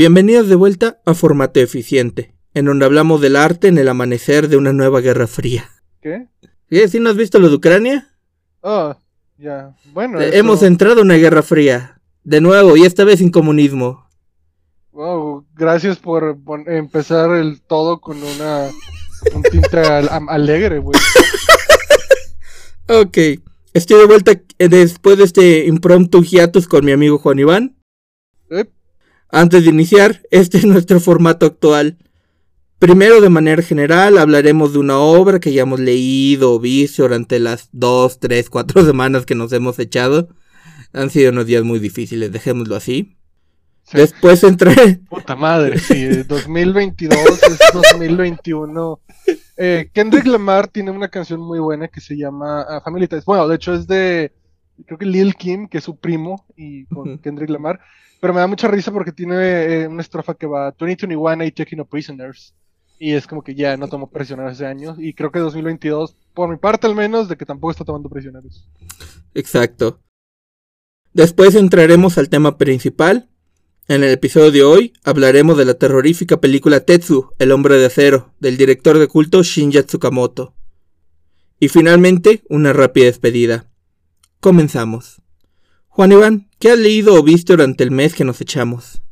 Bienvenidos de vuelta a Formato Eficiente, en donde hablamos del arte en el amanecer de una nueva guerra fría. ¿Qué? ¿Sí, ¿Sí no has visto lo de Ucrania? Oh, ya. Bueno. Eh, eso- Hemos entrado en una guerra fría. De nuevo, y esta vez sin comunismo. Wow, gracias por empezar el todo con una un tinte alegre, güey. Ok, estoy de vuelta después de este impromptu hiatus con mi amigo Juan Iván. Eh, Antes de iniciar, este es nuestro formato actual. Primero, de manera general, hablaremos de una obra que ya hemos leído o visto durante las dos, tres, cuatro semanas que nos hemos echado. Han sido unos días muy difíciles, dejémoslo así. sí. Después entré. Puta madre, sí, 2022 es 2021. Eh, Kendrick Lamar tiene una canción muy buena que se llama ah, Family Ties. Bueno, de hecho es de, creo que Lil Kim, que es su primo, y con. Kendrick Lamar. Pero me da mucha risa porque tiene eh, una estrofa que va 2021 I taking no prisoners. Y es como que ya no tomó prisioneros ese año. Y creo que 2022, por mi parte al menos, de que tampoco está tomando prisioneros. Exacto. Después entraremos al tema principal. En el episodio de hoy hablaremos de la terrorífica película Tetsu, El hombre de acero, del director de culto Shinya Tsukamoto. Y finalmente, una rápida despedida. Comenzamos. Juan Iván, ¿qué has leído o visto durante el mes que nos echamos?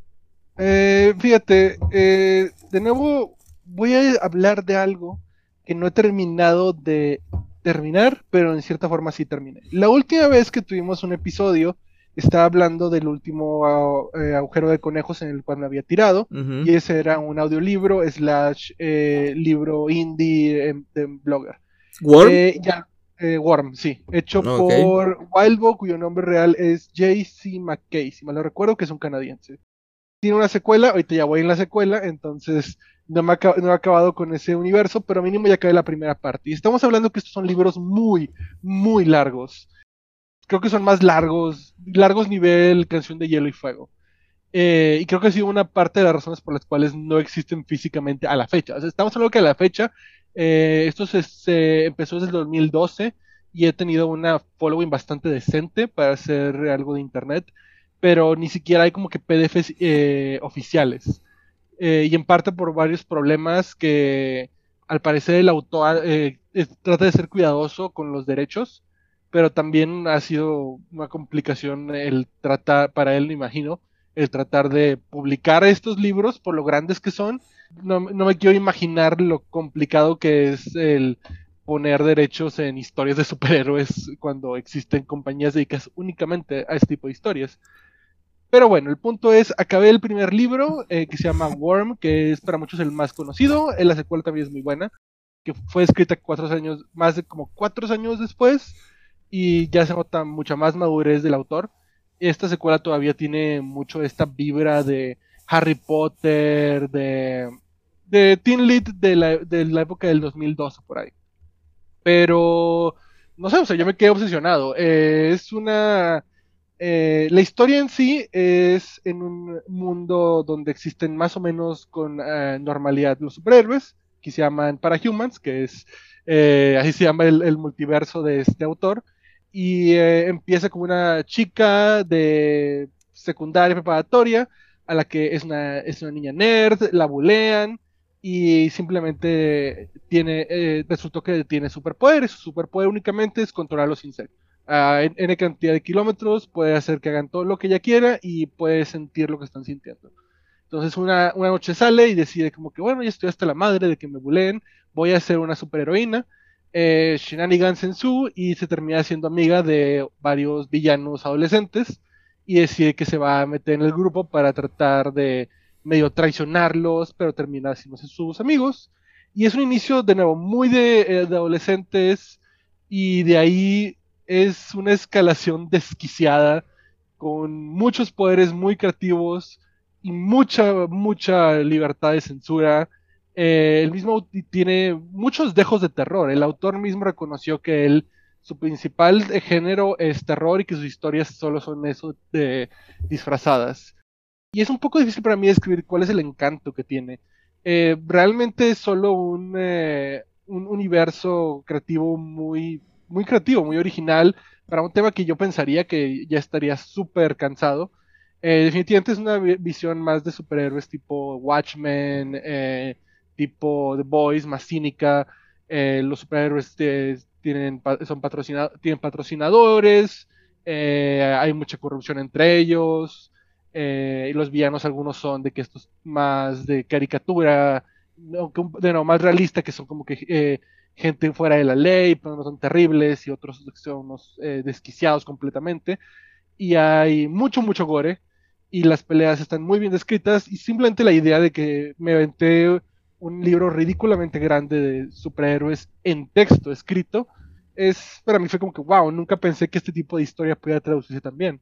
Eh, fíjate, eh, de nuevo voy a hablar de algo que no he terminado de terminar, pero en cierta forma sí terminé. La última vez que tuvimos un episodio, estaba hablando del último eh, agujero de conejos en el cual me había tirado, y ese era un audiolibro slash eh, libro indie em, de blogger. ¿Worm? Eh, ya, eh, Worm, sí, hecho por Wildbow, cuyo nombre real es J.C. McKay, si mal no recuerdo, que es un canadiense. Tiene una secuela, ahorita ya voy en la secuela, entonces no, me no he acabado con ese universo, pero mínimo ya acabé la primera parte. Y estamos hablando que estos son libros muy, muy largos. Creo que son más largos, largos nivel Canción de Hielo y Fuego. Eh, y creo que ha sido una parte de las razones por las cuales no existen físicamente a la fecha. O sea, estamos hablando que a la fecha eh, esto se, empezó desde el 2012 y he tenido una following bastante decente para hacer algo de internet, pero ni siquiera hay como que PDFs eh, oficiales. Eh, y en parte por varios problemas que al parecer el autor eh, es- trata de ser cuidadoso con los derechos, pero también ha sido una complicación el tratar, para él me imagino, el tratar de publicar estos libros por lo grandes que son no, me quiero imaginar lo complicado que es el poner derechos en historias de superhéroes cuando existen compañías dedicadas únicamente a este tipo de historias. Pero bueno, el punto es, acabé el primer libro eh, que se llama Worm, que es para muchos el más conocido, eh, la secuela también es muy buena, que fue escrita cuatro años, más de como cuatro años después, y ya se nota mucha más madurez del autor. Esta secuela todavía tiene mucho esta vibra de Harry Potter, de, de Teen Lit de la, de la época del 2012 por ahí. Pero, no sé, o sea, yo me quedé obsesionado. Eh, es una... eh, la historia en sí es en un mundo donde existen más o menos con eh, normalidad los superhéroes, que se llaman Parahumans, que es, eh, así se llama el, el multiverso de este autor, y eh, empieza como una chica de secundaria preparatoria, a la que es una, es una niña nerd, la bulean y simplemente tiene, eh, resultó que tiene superpoderes. Su superpoder únicamente es controlar los insectos. A en, N cantidad de kilómetros puede hacer que hagan todo lo que ella quiera y puede sentir lo que están sintiendo. Entonces una, una noche sale y decide como que bueno, ya estoy hasta la madre de que me buleen, voy a ser una superheroína. Eh, shenanigans en su y se termina siendo amiga de varios villanos adolescentes y decide que se va a meter en el grupo para tratar de medio traicionarlos, pero termina haciéndose sus amigos. Y es un inicio de nuevo muy de, eh, de adolescentes y de ahí es una escalación desquiciada con muchos poderes muy creativos y mucha, mucha libertad de censura. Eh, el mismo tiene muchos dejos de terror. El autor mismo reconoció que él su principal género es terror y que sus historias solo son eso de disfrazadas. Y es un poco difícil para mí describir cuál es el encanto que tiene. Eh, realmente es solo un, eh, un, universo creativo muy, muy creativo, muy original, para un tema que yo pensaría que ya estaría súper cansado. Eh, definitivamente es una visión más de superhéroes tipo Watchmen, eh, tipo The Boys, más cínica. Eh, los superhéroes tienen, son patrocinados, tienen patrocinadores, hay mucha corrupción entre ellos. y los villanos algunos son de que estos más de caricatura, no, de no, más realista, que son como que gente fuera de la ley, pero no son terribles, y otros son unos desquiciados completamente. Y hay mucho, mucho gore y las peleas están muy bien descritas y simplemente la idea de que me aventé un libro ridículamente grande de superhéroes en texto escrito es para mí fue como que wow, nunca pensé que este tipo de historia pudiera traducirse también.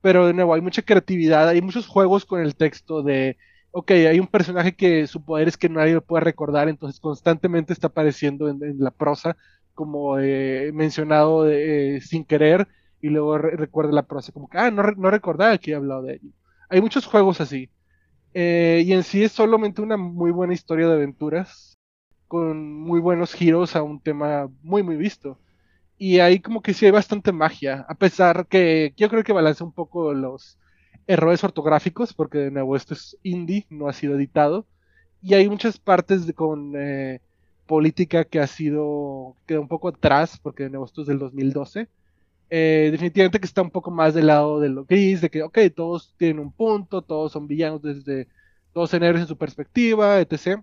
Pero de nuevo, hay mucha creatividad, hay muchos juegos con el texto de, ok, hay un personaje que su poder es que nadie lo puede recordar, entonces constantemente está apareciendo en, la prosa, como eh, mencionado eh, sin querer, y luego recuerda la prosa, como que, ah, no, no recordaba que he hablado de ello. Hay muchos juegos así. Eh, y en sí es solamente una muy buena historia de aventuras, con muy buenos giros a un tema muy, muy visto. Y ahí como que sí hay bastante magia, a pesar que yo creo que balance un poco los errores ortográficos, porque de nuevo esto es indie, no ha sido editado. Y hay muchas partes con eh, política que ha sido, queda un poco atrás, porque de nuevo esto es del 2012 eh, definitivamente que está un poco más del lado de lo gris, de que, ok, todos tienen un punto, todos son villanos desde, todos en en su perspectiva, etc.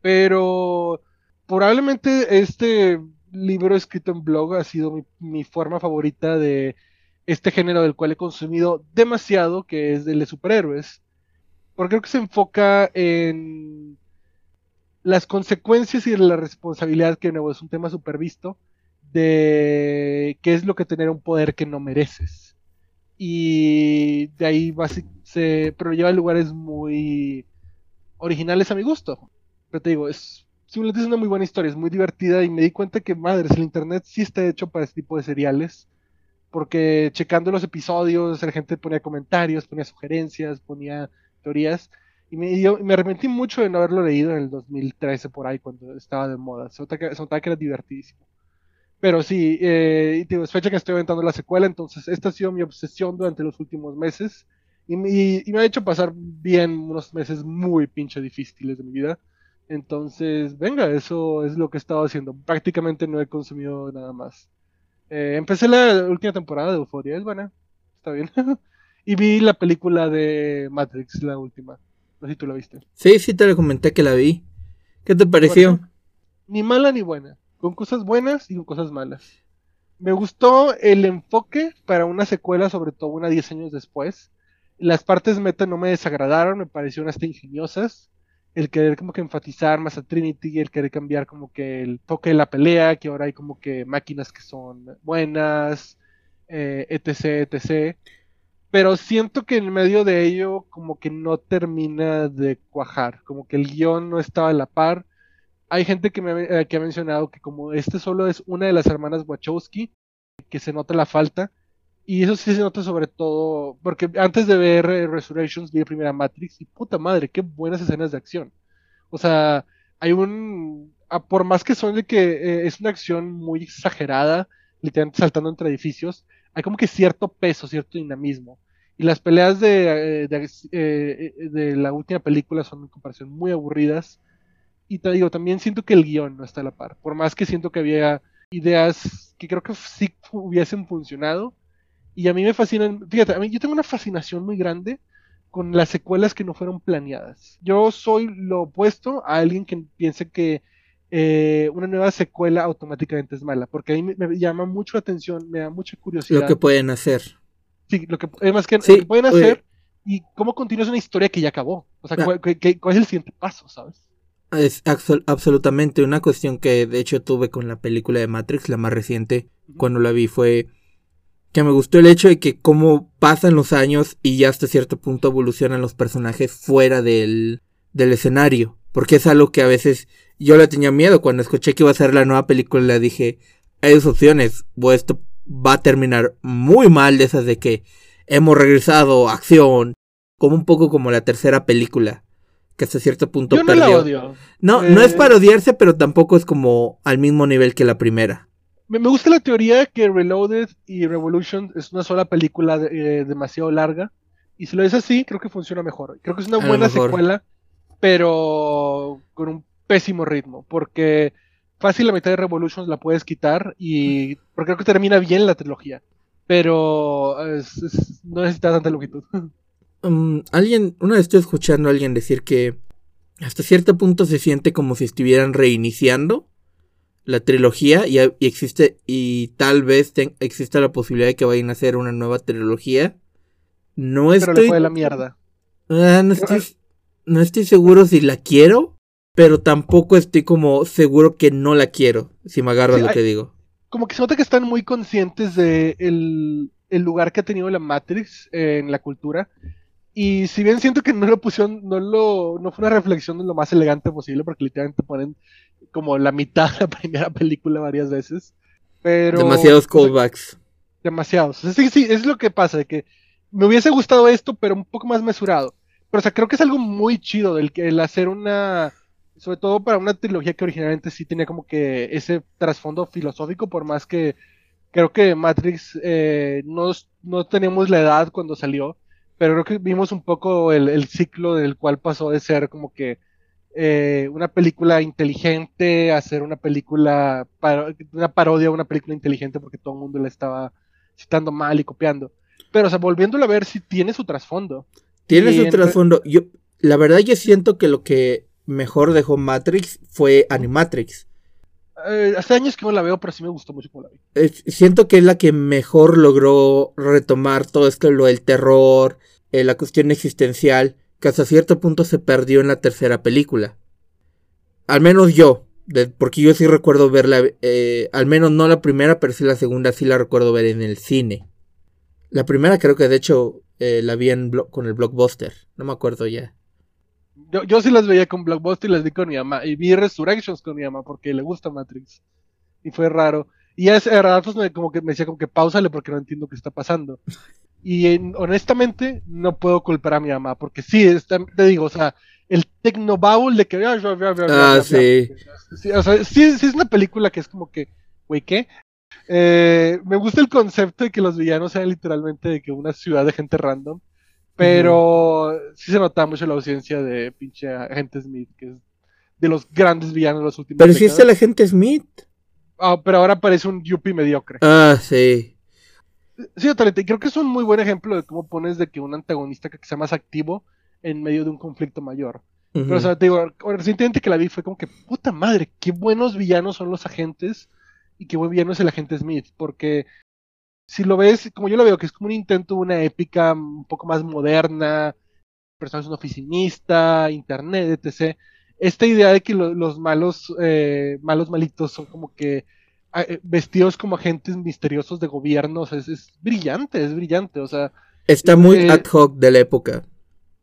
Pero probablemente este libro escrito en blog ha sido mi, forma favorita de este género del cual he consumido demasiado, que es el de superhéroes. Porque creo que se enfoca en las consecuencias y la responsabilidad, que nuevo es un tema super visto, de qué es lo que tener un poder que no mereces. Y de ahí se, pero lleva a lugares muy originales a mi gusto. Pero te digo, es simplemente es una muy buena historia, es muy divertida y me di cuenta que, madres, el internet sí está hecho para este tipo de seriales. Porque checando los episodios, la gente ponía comentarios, ponía sugerencias, ponía teorías. Y me, arrepentí mucho de no haberlo leído en el 2013 por ahí, cuando estaba de moda. Se notaba que, que era divertidísimo. Pero sí, eh, y es fecha que estoy aventando la secuela, entonces esta ha sido mi obsesión durante los últimos meses y, me ha hecho pasar bien unos meses muy pinche difíciles de mi vida. Entonces, venga, eso es lo que he estado haciendo. Prácticamente no he consumido nada más. Eh, empecé la última temporada de Euphoria, es buena, está bien. y vi la película de Matrix, la última. No sé si tú la viste. Sí, sí te lo comenté que la vi. ¿Qué te pareció? Ni mala ni buena con cosas buenas y con cosas malas. Me gustó el enfoque para una secuela, sobre todo una 10 años después. Las partes meta no me desagradaron, me parecieron hasta ingeniosas. El querer como que enfatizar más a Trinity, el querer cambiar como que el toque de la pelea, que ahora hay como que máquinas que son buenas, eh, etc, etc. Pero siento que en medio de ello como que no termina de cuajar, como que el guion no estaba a la par hay gente que, me, eh, que ha mencionado que como este solo es una de las hermanas Wachowski, que se nota la falta. Y eso sí se nota sobre todo, porque antes de ver eh, Resurrections vi la primera Matrix y puta madre, qué buenas escenas de acción. O sea, hay un, por más que son de que eh, es una acción muy exagerada, literalmente saltando entre edificios, hay como que cierto peso, cierto dinamismo. Y las peleas de, de, de la última película son en comparación muy aburridas y te digo, también siento que el guion no está a la par. Por más que siento que había ideas que creo que sí hubiesen funcionado. Y a mí me fascinan, fíjate, a mí yo tengo una fascinación muy grande con las secuelas que no fueron planeadas. Yo soy lo opuesto a alguien que piense que eh, una nueva secuela automáticamente es mala, porque a mí me, llama mucho la atención, me da mucha curiosidad. Lo que pueden hacer. Sí, lo que, más que, lo que pueden hacer y cómo continúa una historia que ya acabó. O sea, ¿cuál, cuál es el siguiente paso, sabes? Es absolutamente una cuestión que de hecho tuve con la película de Matrix, la más reciente, cuando la vi, fue que me gustó el hecho de que cómo pasan los años y ya hasta cierto punto evolucionan los personajes fuera del, del escenario. Porque es algo que a veces yo le tenía miedo cuando escuché que iba a ser la nueva película, le dije, hay dos opciones, o esto va a terminar muy mal de esas de que hemos regresado a acción, como un poco como la tercera película que hasta cierto punto Yo no La odio. No, no es eh, para odiarse, pero tampoco es como al mismo nivel que la primera. Me, gusta la teoría que Reloaded y Revolution es una sola película eh, demasiado larga, Y si lo es así, creo que funciona mejor. Creo que es una buena secuela, pero con un pésimo ritmo, porque fácil la mitad de Revolutions la puedes quitar y porque creo que termina bien la trilogía, pero no necesita tanta longitud. Um, alguien, una vez estoy escuchando a alguien decir que hasta cierto punto se siente como si estuvieran reiniciando la trilogía y, existe y tal vez exista la posibilidad de que vayan a hacer una nueva trilogía. No estoy. Pero le fue la mierda. Ah, no, estoy, no estoy seguro si la quiero, pero tampoco estoy como seguro que no la quiero, si me agarro lo que digo. Como que se nota que están muy conscientes de el, el lugar que ha tenido la Matrix en la cultura y si bien siento que no lo pusieron, no lo, no fue una reflexión de lo más elegante posible, porque literalmente ponen como la mitad de la primera película varias veces. Pero. Demasiados callbacks. Demasiados. Sí, sí, es lo que pasa, de que me hubiese gustado esto, pero un poco más mesurado. Pero, o sea, creo que es algo muy chido del que el hacer una. Sobre todo para una trilogía que originalmente sí tenía como que ese trasfondo filosófico, por más que creo que Matrix eh, no, no teníamos la edad cuando salió pero creo que vimos un poco el, ciclo del cual pasó de ser como que eh, una película inteligente a ser una película, una parodia a una película inteligente porque todo el mundo la estaba citando mal y copiando. Pero, o sea, volviéndolo a ver si tiene su trasfondo. Tiene su trasfondo. Yo, la verdad, yo siento que lo que mejor dejó Matrix fue Animatrix. Eh, hace años que no la veo, pero sí me gustó mucho como la vi. siento que es la que mejor logró retomar todo esto, lo del terror, eh, la cuestión existencial, que hasta cierto punto se perdió en la tercera película. Al menos yo, porque yo sí recuerdo verla, eh, al menos no la primera, pero sí la segunda sí la recuerdo ver en el cine. La primera creo que de hecho la vi en con el blockbuster, no me acuerdo ya. Yo, yo sí las veía con Blockbuster y las vi con mi mamá. Y vi Resurrections con mi mamá porque le gusta Matrix. Y fue raro. Y a ratos me, como que me decía como que pausale porque no entiendo qué está pasando. Y honestamente no puedo culpar a mi mamá porque sí, te digo, o sea, el Tecnobaul de que... Ah, sí. sí. O sea, sí, es una película que es como que, güey, ¿qué? Eh, me gusta el concepto de que los villanos sean literalmente de que una ciudad de gente random. Pero sí se nota mucho la ausencia de pinche agente Smith, que es de los grandes villanos de los últimos Pero si es el agente Smith. Ah, pero ahora parece un Yuppie mediocre. Ah, sí. Sí, totalmente. Creo que es un muy buen ejemplo de cómo pones de que un antagonista que sea más activo en medio de un conflicto mayor. Pero, o sea, te digo, recientemente que la vi fue como que, puta madre, qué buenos villanos son los agentes y qué buen villano es el agente Smith. Porque si lo ves, como yo lo veo, que es como un intento de una épica un poco más moderna, personas un oficinista, internet, etc. Esta idea de que los malos, eh, malos malitos son como que ah, eh, vestidos como agentes misteriosos de gobiernos, es, brillante, es brillante, o sea. Está muy eh, ad hoc de la época.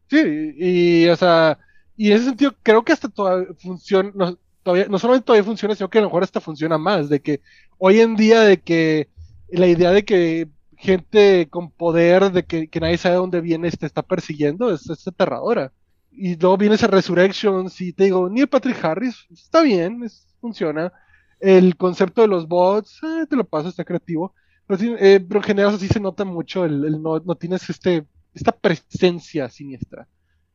Sí, y, o sea, y en ese sentido creo que hasta todavía funciona, no, todavía, no solamente todavía funciona, sino que a lo mejor hasta funciona más, de que hoy en día de que la idea de que gente con poder, de que, nadie sabe dónde viene, te está persiguiendo, es, aterradora. Y luego viene esa Resurrections y te digo, Neil Patrick Harris, está bien, funciona. El concepto de los bots, eh, te lo paso, está creativo. Pero, eh, pero en general así se nota mucho, el, no, no, tienes este, esta presencia siniestra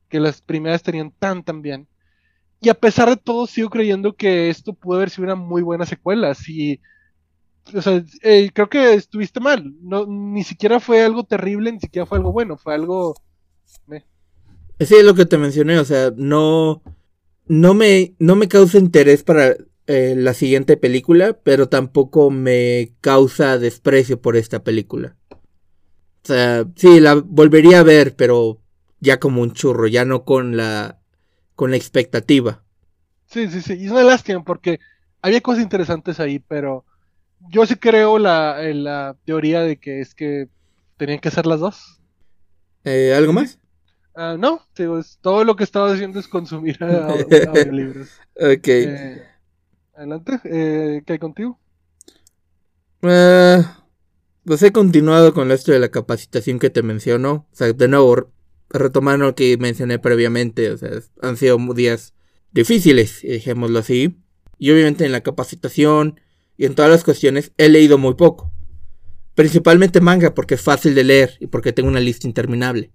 que las primeras tenían tan tan bien. Y a pesar de todo, sigo creyendo que esto puede haber sido una muy buena secuela. Si o sea, eh, creo que estuviste mal. No, ni siquiera fue algo terrible, ni siquiera fue algo bueno, fue algo. Sí, es lo que te mencioné, o sea, no. No me, no me causa interés para eh, la siguiente película, pero tampoco me causa desprecio por esta película. O sea, sí, la volvería a ver, pero ya como un churro, ya no con la, con la expectativa. Sí, sí, sí, y es una lástima porque había cosas interesantes ahí, pero yo sí creo la, la teoría de que es que tenían que ser las dos. Eh, ¿Algo más? Uh, no, todo lo que estaba haciendo es consumir audiolibros. ok. Eh, adelante, eh, ¿qué hay contigo? pues he continuado con esto de la capacitación que te menciono. O sea, de nuevo, retomando lo que mencioné previamente. O sea, han sido días difíciles, dejémoslo así. Y obviamente en la capacitación y en todas las cuestiones he leído muy poco. Principalmente manga porque es fácil de leer y porque tengo una lista interminable.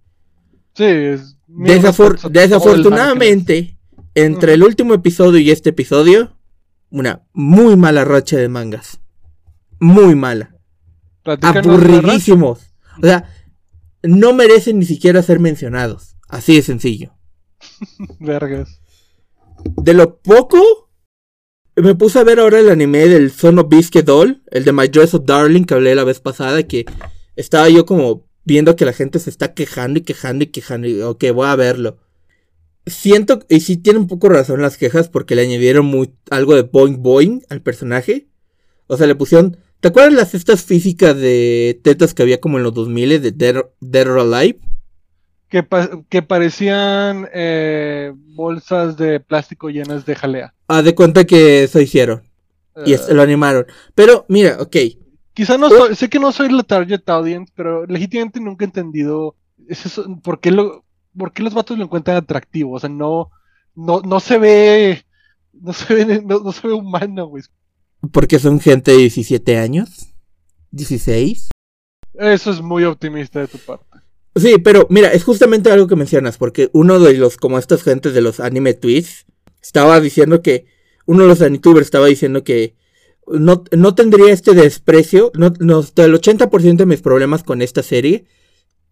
Sí, es Desafor- el desafortunadamente, entre el último episodio y este episodio, una muy mala racha de mangas. Muy mala. Aburridísimos. O sea, no merecen ni siquiera ser mencionados. Así de sencillo. Vergas. De lo poco, me puse a ver ahora el anime del Son of Doll, el de My Dress of Darling que hablé la vez pasada, que estaba yo como viendo que la gente se está quejando y quejando y quejando, y ok, voy a verlo. Siento, y sí tiene un poco razón las quejas porque le añadieron algo de boing boing al personaje. O sea, le pusieron, ¿te acuerdas las cestas físicas de tetas que había como en los 2000 de Dead, or- Alive? Que, que parecían eh, bolsas de plástico llenas de jalea. Haz de cuenta que eso hicieron y Eh, es- lo animaron. Pero mira, ok, Quizá no soy, sé que no soy la target audience, pero legítimamente nunca he entendido es eso, por qué lo, por qué los vatos lo encuentran atractivo. O sea, no, no, no se ve, no se ve, no, no se ve humano, güey. Porque son gente de 17 años. 16. Eso es muy optimista de tu parte. Sí, pero mira, es justamente algo que mencionas, porque uno de los, como estas gentes de los anime tweets, estaba diciendo que, uno de los anitubers estaba diciendo que no, no tendría este desprecio, no, no, el 80% de mis problemas con esta serie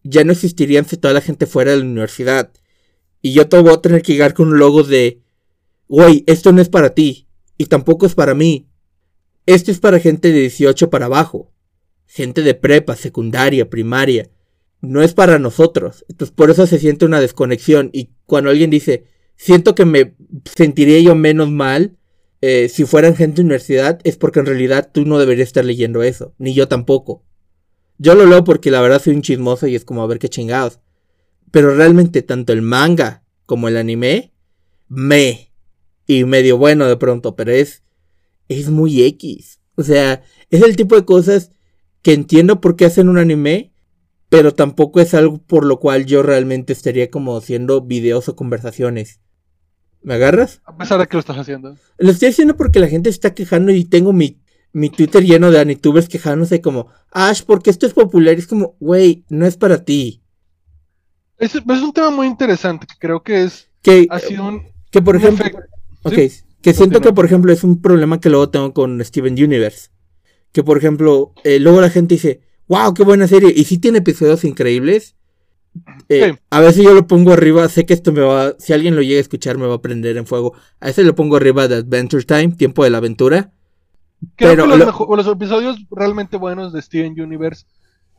ya no existirían si toda la gente fuera de la universidad. Y yo te voy a tener que llegar con un logo de, güey, esto no es para ti, y tampoco es para mí. Esto es para gente de 18 para abajo. Gente de prepa, secundaria, primaria. No es para nosotros. Entonces por eso se siente una desconexión. Y cuando alguien dice, siento que me sentiría yo menos mal eh, si fueran gente de universidad, es porque en realidad tú no deberías estar leyendo eso. Ni yo tampoco. Yo lo leo porque la verdad soy un chismoso y es como a ver qué chingados. Pero realmente tanto el manga como el anime, me. Y medio bueno de pronto, pero es, es muy X. O sea, es el tipo de cosas que entiendo por qué hacen un anime, pero tampoco es algo por lo cual yo realmente estaría como haciendo videos o conversaciones. ¿Me agarras? A pesar de que lo estás haciendo. Lo estoy haciendo porque la gente se está quejando y tengo mi, mi Twitter lleno de anitubers quejándose como, Ash, porque esto es popular. Y es como, güey, no es para ti. Es, es un tema muy interesante que creo que es, Que, ha sido un, que por un ejemplo, efecto- ok, sí, que siento continúa. que por ejemplo es un problema que luego tengo con Steven Universe. Que por ejemplo, eh, luego la gente dice, wow, qué buena serie. Y sí tiene episodios increíbles. Eh, Sí. A veces yo lo pongo arriba, sé que esto me va, si alguien lo llega a escuchar me va a prender en fuego. A veces lo pongo arriba de Adventure Time, tiempo de la aventura. Creo Pero que los, lo- mejo- los episodios realmente buenos de Steven Universe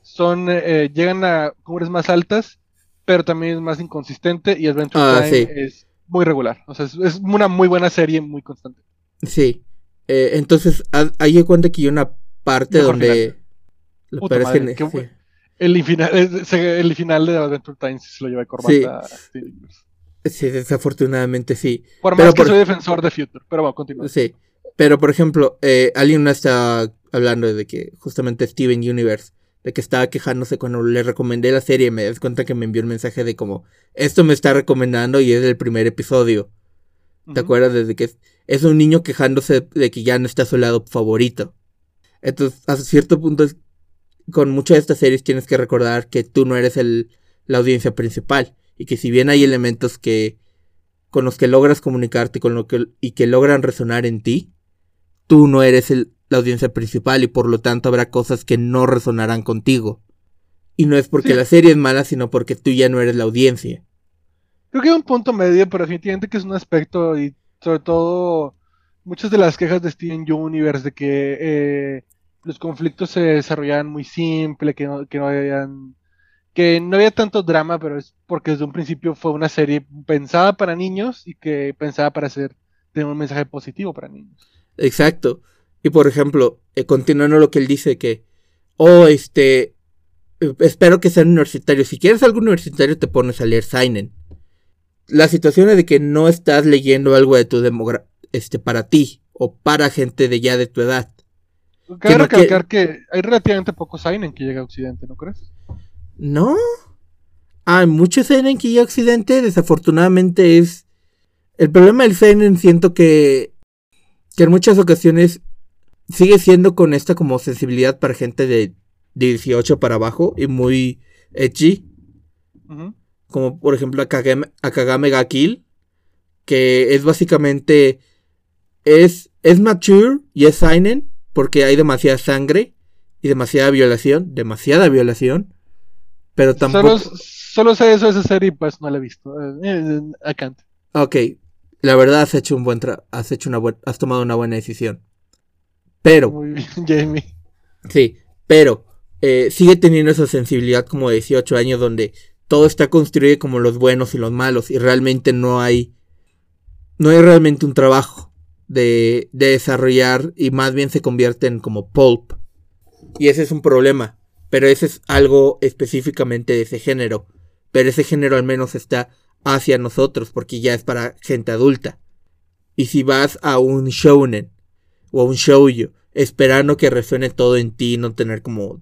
son eh, llegan a cumbres más altas, pero también es más inconsistente y Adventure Ah, Time sí. es muy regular. O sea, es, es una muy buena serie, muy constante. Sí. Eh, entonces, ahí cuenta que hay una parte Mejor donde... Lo Puta madre, que- qué sí. El final, el final de Adventure Time sí se lo lleva corbata Sí. a Steven Universe. Sí, desafortunadamente sí. Por Pero más que por- soy defensor de Future, pero bueno, continúa. Sí. Pero, por ejemplo, eh, alguien no está hablando de que justamente Steven Universe, de que estaba quejándose cuando le recomendé la serie, me das cuenta que me envió un mensaje de como, esto me está recomendando y es el primer episodio. ¿Te acuerdas? Desde que es, es un niño quejándose de que ya no está a su lado favorito. Entonces, a cierto punto, es- con muchas de estas series tienes que recordar que tú no eres el, la audiencia principal. Y que si bien hay elementos que con los que logras comunicarte con lo que, y que logran resonar en ti, tú no eres el- la audiencia principal y por lo tanto habrá cosas que no resonarán contigo. Y no es porque Sí. la serie es mala, sino porque tú ya no eres la audiencia. Creo que hay un punto medio, pero definitivamente que es un aspecto y sobre todo muchas de las quejas de Steven Universe de que eh, los conflictos se desarrollaban muy simple, que no, que no habían, que no había tanto drama, pero es porque desde un principio fue una serie pensada para niños y que pensada para hacer tener un mensaje positivo para niños. Exacto. Y por ejemplo, eh, continuando lo que él dice que, oh, este, espero que sean universitarios. Si quieres algo universitario te pones a leer Seinen. La situación es de que no estás leyendo algo de tu demogra este, para ti o para gente de ya de tu edad. Cabe recalcar que hay relativamente pocos Seinen que llega a Occidente, ¿no crees? ¿No? Hay mucho Seinen que ya Occidente, desafortunadamente es... El problema del Seinen siento que... Que en muchas ocasiones sigue siendo con esta como sensibilidad para gente de 18 para abajo y muy edgy. Como por ejemplo Akagame, Akagame ga Kill, que es básicamente es es mature y es seinen porque hay demasiada sangre y demasiada violación, demasiada violación, pero tampoco Solo, solo sé eso de esa serie y pues no la he visto. Eh, eh, I can't. Ok, la verdad has hecho un buen tra- has hecho una buen- has tomado una buena decisión. Pero Muy bien, Jamie. Sí, pero eh, sigue teniendo esa sensibilidad como de 18 años donde todo está construido como los buenos y los malos y realmente no hay no hay realmente un trabajo de, de desarrollar y más bien se convierte en como pulp y ese es un problema pero ese es algo específicamente de ese género pero ese género al menos está hacia nosotros porque ya es para gente adulta y si vas a un shounen o a un shoujo esperando que resuene todo en ti, no tener como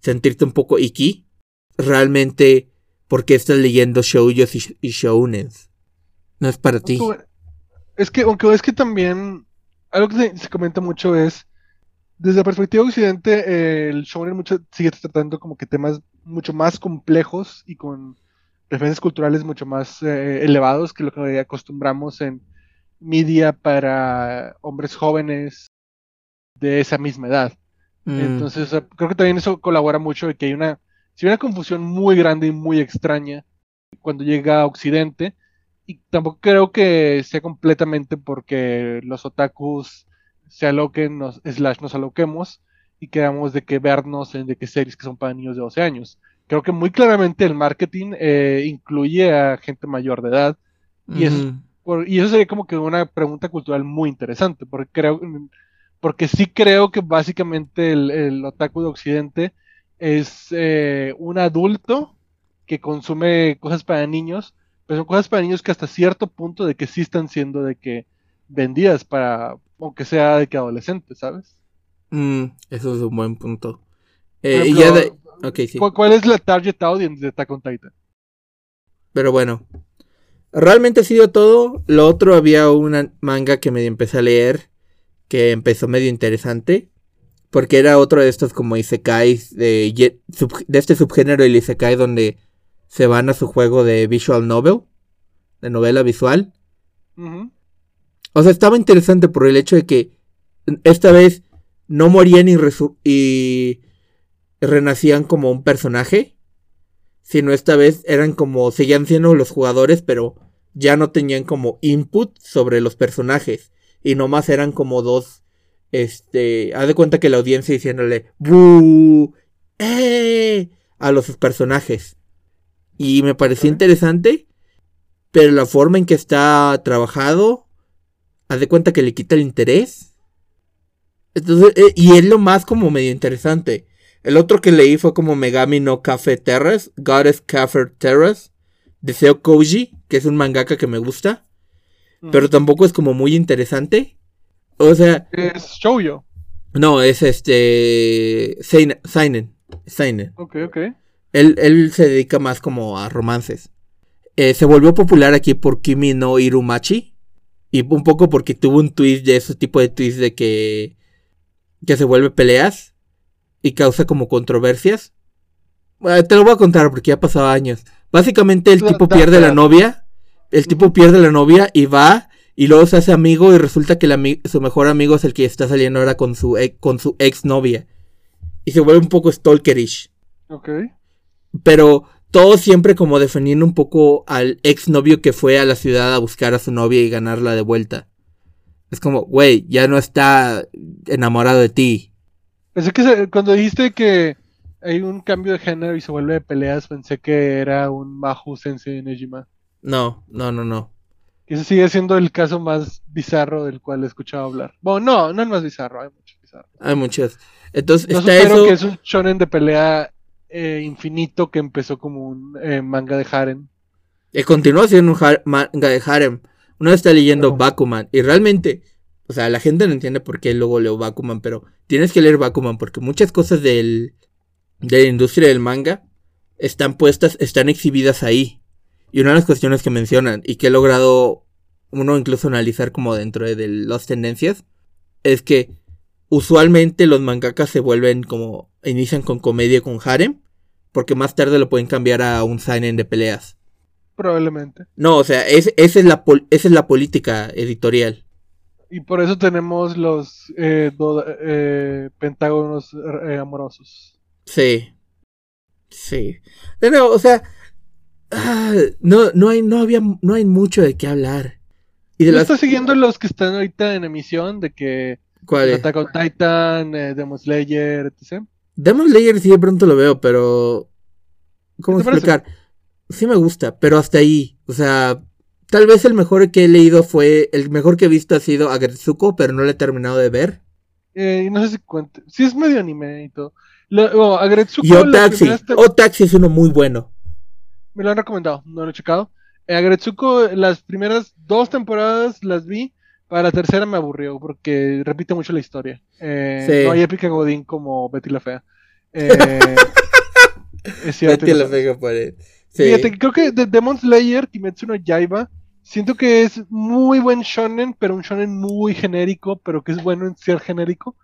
sentirte un poco iki. Realmente, ¿por qué estás leyendo shoujos y shounens? No es para ti. Es que, aunque es que también, algo que se, se comenta mucho es, desde la perspectiva de Occidente, eh, el shounen mucho, sigue tratando como que temas mucho más complejos y con referencias culturales mucho más eh, elevados que lo que acostumbramos en media para hombres jóvenes de esa misma edad. Mm, Entonces, creo que también eso colabora mucho de que hay una, sí hay una confusión muy grande y muy extraña cuando llega a Occidente. Y tampoco creo que sea completamente porque los otakus se aloquen, nos, slash nos aloquemos y quedamos de que vernos en de que series que son para niños de 12 años. Creo que muy claramente el marketing eh, incluye a gente mayor de edad y por- y eso sería como que una pregunta cultural muy interesante, porque creo, porque sí creo que básicamente el, el otaku de Occidente es eh, un adulto que consume cosas para niños, pero son cosas para niños que hasta cierto punto de que sí están siendo de que vendidas para, aunque sea de que adolescentes, ¿sabes? Mm, eso es un buen punto. Eh, y ejemplo, ya de- ok, sí. ¿cu- ¿Cuál es la target audience de Attack on Titan? Pero bueno. Realmente ha sido todo. Lo otro había una manga que medio empecé a leer. Que empezó medio interesante. Porque era otro de estos como isekais. De este subgénero del isekai donde se van a su juego de visual novel. De novela visual. O sea, estaba interesante por el hecho de que esta vez no morían y renacían como un personaje, sino esta vez eran como, seguían siendo los jugadores, pero ya no tenían como input sobre los personajes, y nomás eran como dos, este, haz de cuenta que la audiencia diciéndole, ¡Bú! ¡Eh! a los personajes. Y me pareció interesante, pero la forma en que está trabajado, haz de cuenta que le quita el interés. Entonces, eh, y es lo más como medio interesante. El otro que leí fue como Megami no Cafe Terrace, Goddess Cafe Terrace, de Seo Koji, que es un mangaka que me gusta, pero tampoco es como muy interesante. O sea, Es shoujo. no, es este. Seinen. Seinen. Ok, ok. Él, él se dedica más como a romances. Eh, se volvió popular aquí por Kimi no Irumachi. Y un poco porque tuvo un twist de ese tipo de twist de que. que se vuelve peleas. Y causa como controversias. Eh, te lo voy a contar porque ya ha pasado años. Básicamente el tipo pierde la novia. El tipo pierde la novia y va. Y luego se hace amigo y resulta que el su mejor amigo es el que está saliendo ahora con su, ex- con su ex novia. Y se vuelve un poco stalkerish Ok. Pero todo siempre como defendiendo un poco al exnovio que fue a la ciudad a buscar a su novia y ganarla de vuelta. Es como, güey, ya no está enamorado de ti. Pensé que se- cuando dijiste que hay un cambio de género y se vuelve de peleas, pensé que era un Mahu Sensei de Nejima. No, no, no, no. Ese sigue siendo el caso más bizarro del cual he escuchado hablar. Bueno, no, no el más bizarro, hay muchos bizarros. Hay muchos. Entonces No está eso. que es un shonen de pelea eh, infinito que empezó como un eh, manga de harem. Y continúa siendo un manga de harem. Uno está leyendo Pero- Bakuman. Y realmente, o sea, la gente no entiende por qué luego leo Bakuman. Pero tienes que leer Bakuman porque muchas cosas del, de la industria del manga están puestas, están exhibidas ahí. Y una de las cuestiones que mencionan y que he logrado uno incluso analizar como dentro de, de las tendencias es que usualmente los mangakas se vuelven como inician con comedia con harem porque más tarde lo pueden cambiar a un seinen de peleas. Probablemente. No, o sea, es, esa, es la esa es la política editorial. Y por eso tenemos los eh, do- eh, pentágonos eh, amorosos. Sí. Sí. De nuevo, o sea, ah, no, no hay, no había, no hay mucho de qué hablar. Y de ¿No las estás siguiendo los que están ahorita en emisión? De que ¿cuáles? Attack on Titan, eh, Demon Slayer, etc. Demon Slayer sí de pronto lo veo, pero ¿cómo explicar? Sí me gusta, pero hasta ahí. O sea, tal vez el mejor que he leído fue, el mejor que he visto ha sido Agretsuko, pero no lo he terminado de ver. Eh, no sé si cuente. Sí, es medio anime y todo. Lo, oh, Agretsuko, Y Otaxi. te- Otaxi es uno muy bueno. me lo han recomendado, no lo he checado. Eh, Agretsuko, las primeras dos temporadas las vi. Para la tercera me aburrió porque repite mucho la historia. Eh, Sí. No hay épica Godín como Betty la Fea. Eh, es cierto. Betty la Fea Pared. Sí. Fíjate, creo que de Demon Slayer, Kimetsu no Yaiba, siento que es muy buen shonen, pero un shonen muy genérico, pero que es bueno en ser genérico.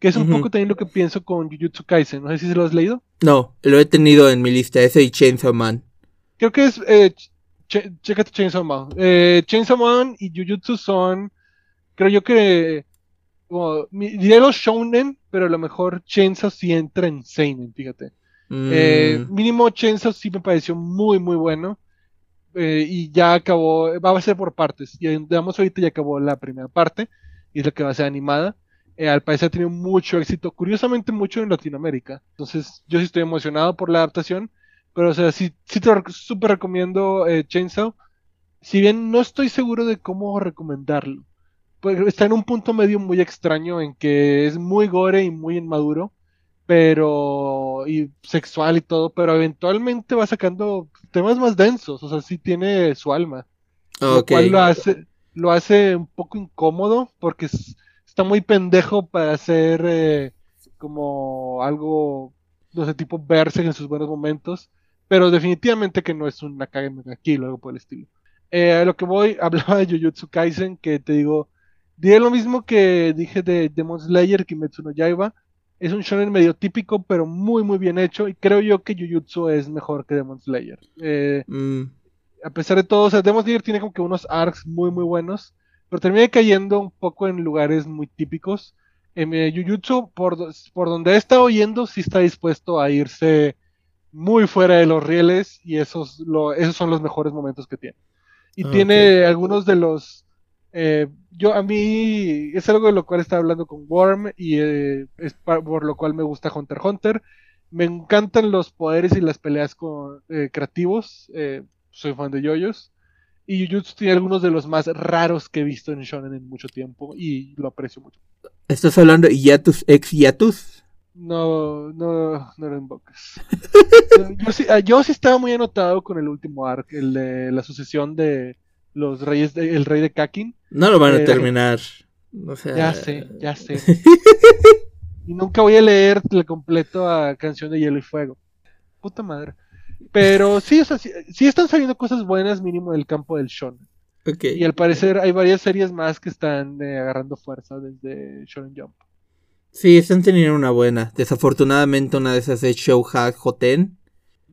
Que es un Ujú. poco también lo que pienso con Jujutsu Kaisen. No sé si se lo has leído. No, lo he tenido en mi lista, ese y Chainsaw Man. Creo que es. Eh, ch- chécate Chainsaw Man. Eh, Chainsaw Man y Jujutsu son. Creo yo que. como, diré los shonen, pero a lo mejor Chainsaw sí entra en Seinen, fíjate. Mm, Eh, mínimo Chainsaw sí me pareció muy, muy bueno. Eh, y ya acabó, va a ser por partes. Y digamos ahorita ya acabó la primera parte, y es la que va a ser animada. Eh, al parecer ha tenido mucho éxito, curiosamente mucho en Latinoamérica. Entonces yo sí estoy emocionado por la adaptación, pero o sea, sí, sí te súper recomiendo eh, Chainsaw. Si bien no estoy seguro de cómo recomendarlo, está en un punto medio muy extraño en que es muy gore y muy inmaduro pero y sexual y todo, pero eventualmente va sacando temas más densos, o sea, sí tiene su alma, lo cual lo hace, lo hace un poco incómodo porque es- está muy pendejo para hacer eh, como algo, no sé, tipo verse en sus buenos momentos, pero definitivamente que no es un Nakage Kill o algo por el estilo. Eh, a lo que voy, hablaba de Jujutsu Kaisen, que te digo, diré lo mismo que dije de Demon Slayer, Kimetsu no Yaiba, es un shonen medio típico, pero muy, muy bien hecho. Y creo yo que Jujutsu es mejor que Demon Slayer. Eh, Mm, a pesar de todo, o sea, Demon Slayer tiene como que unos arcs muy, muy buenos. Pero termina cayendo un poco en lugares muy típicos. Eh, Jujutsu, por, por donde he estado yendo, sí está dispuesto a irse muy fuera de los rieles. Y esos, lo, esos son los mejores momentos que tiene. Y Ah, tiene algunos de los eh, yo a mí es algo de lo cual estaba hablando con Worm y eh, es por lo cual me gusta Hunter x Hunter. Me encantan los poderes y las peleas con, eh, creativos. soy fan de yoyos. Y Jujutsu tiene algunos de los más raros que he visto en Shonen en mucho tiempo y lo aprecio mucho. ¿Estás hablando de Yatus ex Yatus? No, no, no lo invocas. yo, yo sí, ah, yo sí estaba muy anotado con el último arc, el de la sucesión de los reyes, de- el rey de Kakin. No lo van a Eh, terminar. O sea, Ya sé, ya sé. Y nunca voy a leer el completo a Canción de Hielo y Fuego. Puta madre. Pero sí, o sea, sí, sí están saliendo cosas buenas mínimo del campo del shonen. Ok. Y al parecer hay varias series más que están eh, agarrando fuerza desde Shonen Jump. Sí, están teniendo una buena. Desafortunadamente una de esas es Shouha Hoten.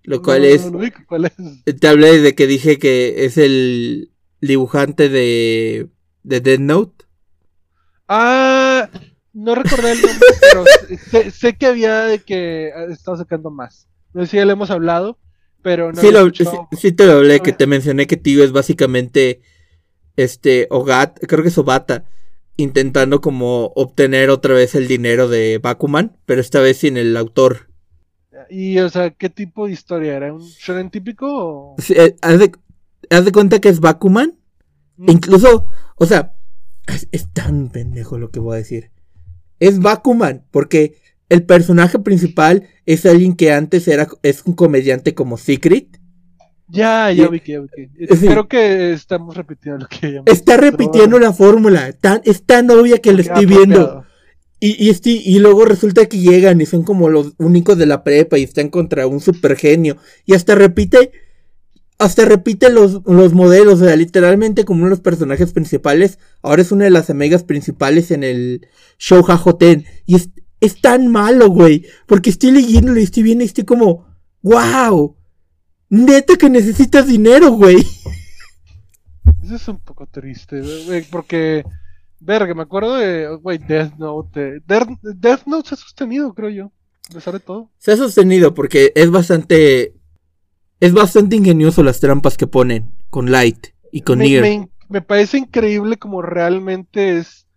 Lo cual No, es... no, no, no, ¿Cuál es? Te hablé de que dije que es el dibujante de, de Dead Note. Ah, no recordé el nombre, pero sé, sé que había de que ha estado sacando más. No sé si ya le hemos hablado, pero no sí, lo- sí- sí te lo hablé, no que había- te mencioné que tío es básicamente este Ogat, creo que es Obata, intentando como obtener otra vez el dinero de Bakuman, pero esta vez sin el autor. Y, o sea, ¿qué tipo de historia era? ¿Un shonen típico o...? Sí, eh, haz, de, cuenta que es Bakuman, incluso, o sea, es, es tan pendejo lo que voy a decir. Es Bakuman, porque el personaje principal es alguien que antes era es un comediante como Secret. Ya, ya Y- vi que, ya vi que. Sí. Creo que estamos repitiendo lo que ya Está repitiendo la fórmula, tan, es tan obvia que lo estoy viendo. Y, y, este- y luego resulta que llegan y son como los únicos de la prepa y están contra un super genio. Y hasta repite, hasta repite los, los modelos, o sea, literalmente como uno de los personajes principales. Ahora es una de las amigas principales en el show Jajoten. Y es, es tan malo, güey. Porque estoy leyéndolo y estoy viendo y estoy como, wow. Neta que necesitas dinero, güey. Eso es un poco triste, güey, porque, verga, me acuerdo de, güey, Death Note. Death, Death Note se ha sostenido, creo yo, a pesar de todo. Se ha sostenido porque es bastante, es bastante ingenioso las trampas que ponen con Light y con me, Nier. me, me parece increíble como realmente es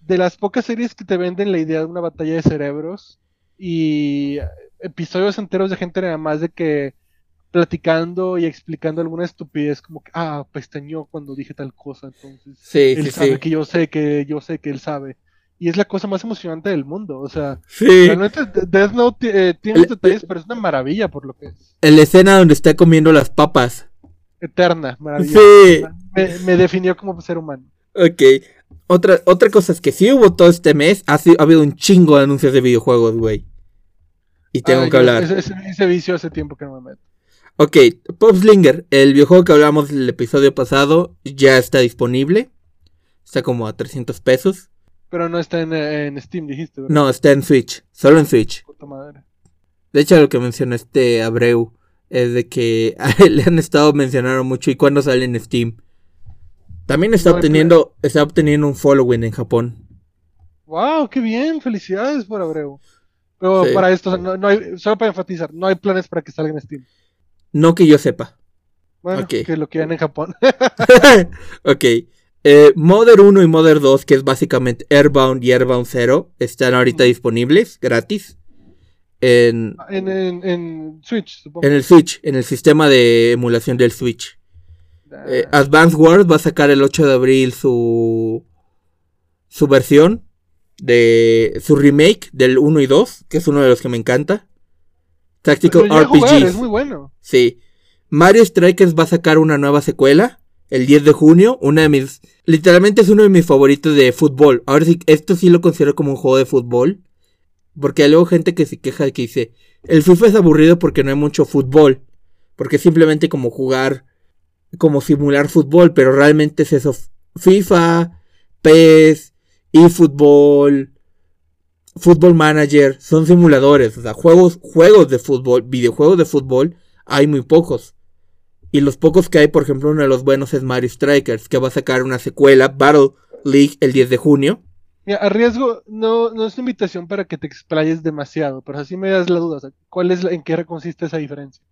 de las pocas series que te venden la idea de una batalla de cerebros y episodios enteros de gente nada más de que platicando y explicando alguna estupidez como que ah pestañó cuando dije tal cosa entonces Sí, él sí, sabe sí. que yo sé que yo sé que él sabe y es la cosa más emocionante del mundo o sea Sí. realmente De- Death Note eh, tiene El- detalles pero es una maravilla por lo que es En la escena donde está comiendo las papas. eterna maravillosa Sí. me, me definió como ser humano Ok. Otra, otra cosa es que sí hubo todo este mes, ha, habido un chingo de anuncios de videojuegos, güey. Y tengo Ah, que hablar. ese, ese- ese vicio hace tiempo que no me meto Ok, Popslinger, el videojuego que hablamos el episodio pasado, ya está disponible. Está como a 300 pesos. Pero no está en, en Steam dijiste ¿verdad? No, está en Switch, solo en Switch. Puta madre. De hecho, lo que mencionó este Abreu es de que le han estado mencionando mucho y cuándo sale en Steam. También está No obteniendo, está obteniendo un following en Japón. Wow, qué bien, felicidades por Abreu. Pero Sí. para esto, no, no hay, solo para enfatizar, no hay planes para que salga en Steam. No que yo sepa. Bueno, Ok. que lo quieran en Japón. ok. Eh, Mother 1 y Mother 2, que es básicamente Airbound y Airbound 0, están ahorita disponibles, gratis. En, en, en, en Switch, supongo. en el Switch, en el sistema de emulación del Switch. Ah, Eh, Advance Wars va a sacar el 8 de abril su, su versión de su remake del 1 y 2, que es uno de los que me encanta. Tactical RPGs. es muy bueno. Sí. Mario Strikers va a sacar una nueva secuela el 10 de junio. Una de mis. Literalmente es uno de mis favoritos de fútbol. Ahora sí, esto sí lo considero como un juego de fútbol. Porque hay luego gente que se queja de que dice: El FIFA es aburrido porque no hay mucho fútbol. Porque es simplemente como jugar. Como simular fútbol. Pero realmente es eso: FIFA, PES, eFootball. Football Manager son simuladores, o sea, juegos, juegos de fútbol, videojuegos de fútbol, hay muy pocos. Y los pocos que hay, por ejemplo, uno de los buenos es Mario Strikers, que va a sacar una secuela, Battle League, el 10 de junio. Mira, a riesgo, no, no es una invitación para que te explayes demasiado, pero así me das la duda. o sea, ¿Cuál es la- en qué consiste esa diferencia?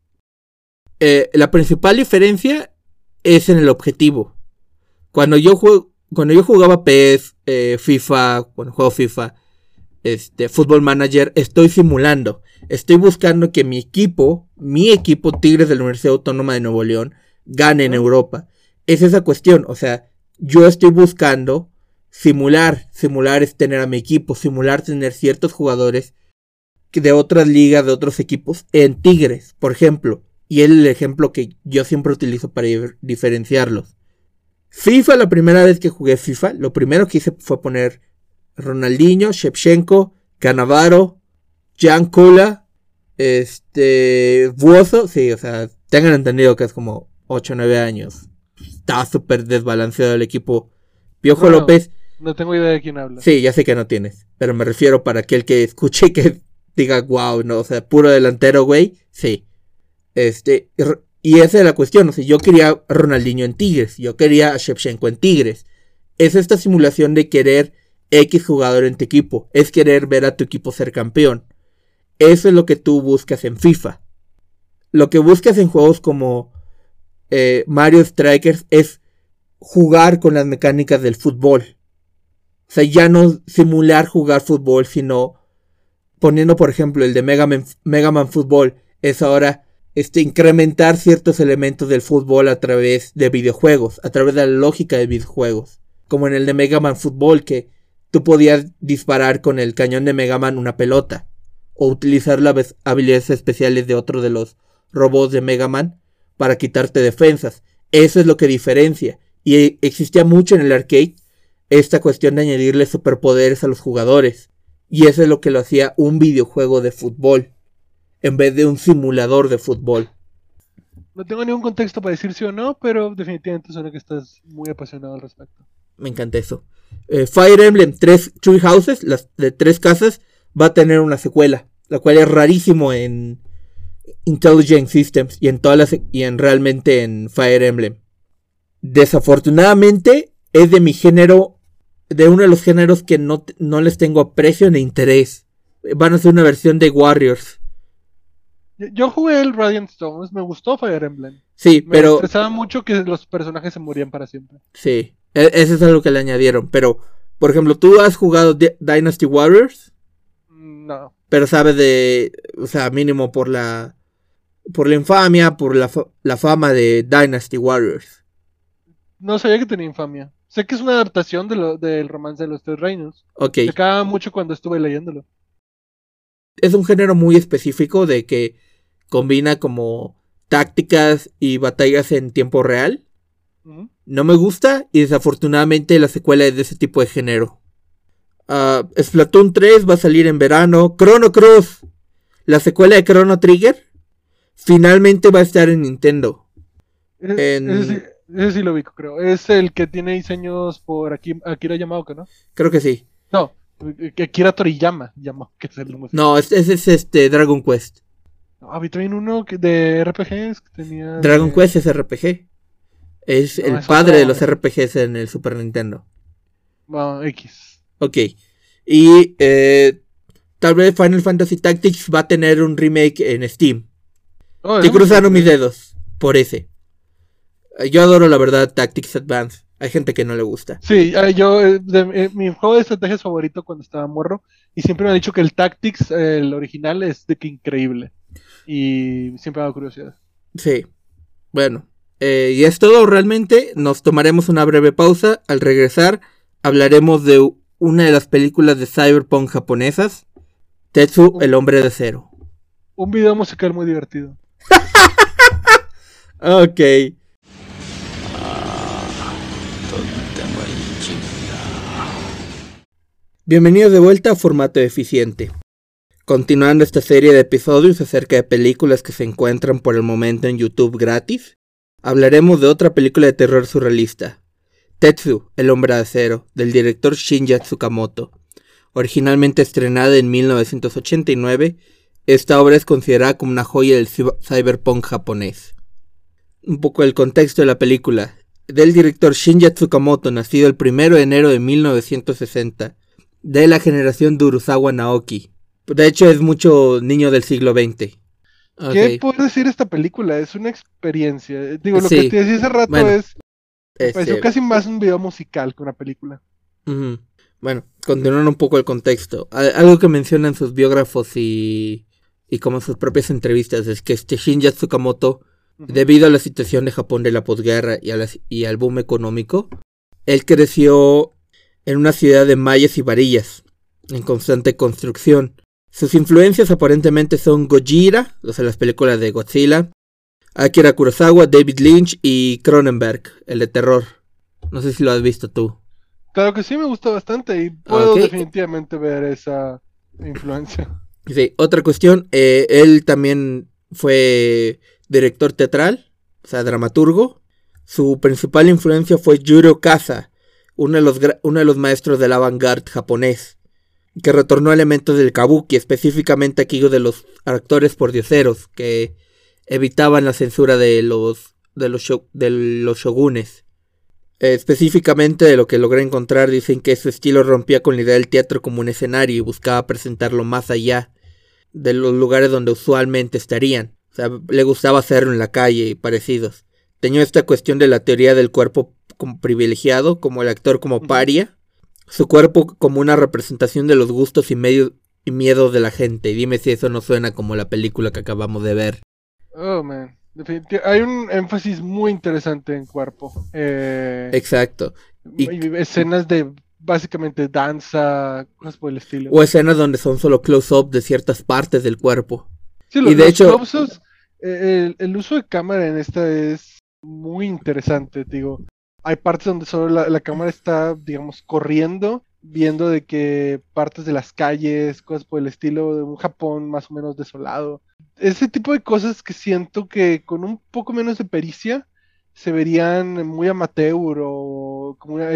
Eh, la principal diferencia es en el objetivo. Cuando yo juego, cuando yo jugaba PES, eh, FIFA, cuando juego FIFA, este, Football Manager, estoy simulando. Estoy buscando que mi equipo, mi equipo Tigres de la Universidad Autónoma de Nuevo León, gane en. Europa. Es esa cuestión. O sea, yo estoy buscando simular. Simular es tener a mi equipo. Simular tener ciertos jugadores de otras ligas, de otros equipos, en Tigres, por ejemplo. Y es el ejemplo que yo siempre utilizo para dif- diferenciarlos. FIFA, la primera vez que jugué FIFA, lo primero que hice fue poner Ronaldinho, Shevchenko, Canavaro, Jan Kula, este, Buoso, sí, o sea, tengan entendido que es como 8 o 9 años. Estaba súper desbalanceado el equipo. Piojo. López, No tengo idea de quién habla. sí, ya sé que no tienes, pero me refiero para aquel que escuche y que diga, wow, no, o sea, puro delantero, güey, sí. Este, y esa es la cuestión, o sea, yo quería a Ronaldinho en Tigres, yo quería a Shevchenko en Tigres. Es esta simulación de querer X jugador en tu equipo, es querer ver a tu equipo ser campeón. Eso es lo que tú buscas en FIFA. Lo que buscas en juegos como eh, Mario Strikers es jugar con las mecánicas del fútbol. O sea, ya no simular jugar fútbol, sino poniendo, por ejemplo, el de Mega Man, Mega Man Fútbol, es ahora este, incrementar ciertos elementos del fútbol a través de videojuegos, a través de la lógica de videojuegos. Como en el de Mega Man Fútbol, que tú podías disparar con el cañón de Mega Man una pelota, o utilizar las habilidades especiales de otro de los robots de Mega Man para quitarte defensas. Eso es lo que diferencia. Y existía mucho en el arcade esta cuestión de añadirle superpoderes a los jugadores. Y eso es lo que lo hacía un videojuego de fútbol. En vez de un simulador de fútbol. No tengo ningún contexto para decir sí o no, pero definitivamente suena que estás muy apasionado al respecto. Me encanta eso. Eh, Fire Emblem 3 Tree Houses, las de tres casas, va a tener una secuela. La cual es rarísimo en, Intelligent Systems y en todas las y en realmente en Fire Emblem. Desafortunadamente es de mi género, de uno de los géneros que no, no les tengo aprecio ni interés. Van a ser una versión de Warriors. Yo, jugué el Radiant Stones, me gustó Fire Emblem. Sí, Me pero interesaba mucho que los personajes se morían para siempre. sí, e- eso es algo que le añadieron. Pero, por ejemplo, tú has jugado Dynasty Warriors, No. pero sabes de, o sea, mínimo por la, por la infamia, por la, fa- la fama de Dynasty Warriors. No sabía que tenía infamia. Sé que es una adaptación de lo- del romance de los tres reinos. Ok. Me acaba mucho cuando estuve leyéndolo. es un género muy específico de que combina como tácticas y batallas en tiempo real. No me gusta y desafortunadamente la secuela es de ese tipo de género. Ah, Splatoon 3 va a salir en verano. Chrono Cross, la secuela de Chrono Trigger, finalmente va a estar en Nintendo. En- Ese, sí, ese sí lo ubico, creo. Es el que tiene diseños por aquí, Akira Yamaoka, ¿no? Creo que sí. No, que Akira Toriyama Yamaoka, es el. No, ese es este Dragon Quest. No, había también uno que- de RPGs que tenía. Dragon de- Quest es RPG. Es No, el padre de los RPGs en el Super Nintendo. Bueno, X. Ok. Y eh, tal vez Final Fantasy Tactics va a tener un remake en Steam. Oh, me cruzando mis dedos por ese. Eh, Yo adoro la verdad Tactics Advance. Hay gente que no le gusta. Sí, eh, yo, eh, de- mi juego de estrategias favorito cuando estaba morro, y siempre me han dicho que el Tactics, el original, es de que increíble. Y siempre me ha dado curiosidad. Sí. Bueno. eh, y es todo realmente. Nos tomaremos una breve pausa. Al regresar hablaremos de una de las películas de cyberpunk japonesas. Tetsu, el hombre de cero. Un video musical muy divertido. Ok. Bienvenidos de vuelta a Formato Eficiente. Continuando esta serie de episodios acerca de películas que se encuentran por el momento en YouTube gratis, hablaremos de otra película de terror surrealista, Tetsu, el hombre de acero, del director Shinya Tsukamoto. Originalmente estrenada en 1989, esta obra es considerada como una joya del cy- cyberpunk japonés un poco el contexto de la película. Del director Shinya Tsukamoto, nacido el 1 de enero de 1960, de la generación de Urusawa Naoki. De hecho, es mucho niño del siglo XX. ¿Qué puedo decir de esta película? Es una experiencia. Digo, lo Sí. que te decía hace rato Bueno, es. Me este, pareció casi más un video musical que una película. Bueno, continuando un poco el contexto. Al- Algo que mencionan sus biógrafos y, y como sus propias entrevistas es que este Shinya Tsukamoto. Debido a la situación de Japón de la posguerra y, a la- y al boom económico, él creció en una ciudad de mallas y varillas, en constante construcción. Sus influencias aparentemente son Gojira, o sea, las películas de Godzilla, Akira Kurosawa, David Lynch y Cronenberg, el de terror. No sé si lo has visto tú. Claro que sí, me gusta bastante y puedo definitivamente ver esa influencia. Sí, otra cuestión, eh, él también fue director teatral, o sea, dramaturgo. Su principal influencia fue Juro Kasa, uno de los, uno de los maestros del avant-garde japonés, que retornó elementos del kabuki, específicamente aquello de los actores pordioseros, que evitaban la censura de los, de los, de los shogunes. Eh, específicamente de lo que logré encontrar, dicen que su estilo rompía con la idea del teatro como un escenario y buscaba presentarlo más allá de los lugares donde usualmente estarían. O sea, le gustaba hacerlo en la calle y parecidos. Tenía esta cuestión de la teoría del cuerpo como privilegiado, como el actor como paria, su cuerpo como una representación de los gustos y, medio, y miedos de la gente. Y dime si eso no suena como la película que acabamos de ver. Oh, man. Hay un énfasis muy interesante en cuerpo. Eh, Exacto. y- escenas de básicamente danza, cosas por el estilo. O escenas donde son solo close-up de ciertas partes del cuerpo. Sí, y de los hecho- close-ups, eh, el, el uso de cámara en esta es muy interesante, digo. Hay partes donde solo la, la cámara está, digamos, corriendo, viendo de que partes de las calles, cosas por el estilo de un Japón más o menos desolado. Ese tipo de cosas que siento que con un poco menos de pericia se verían muy amateur o como una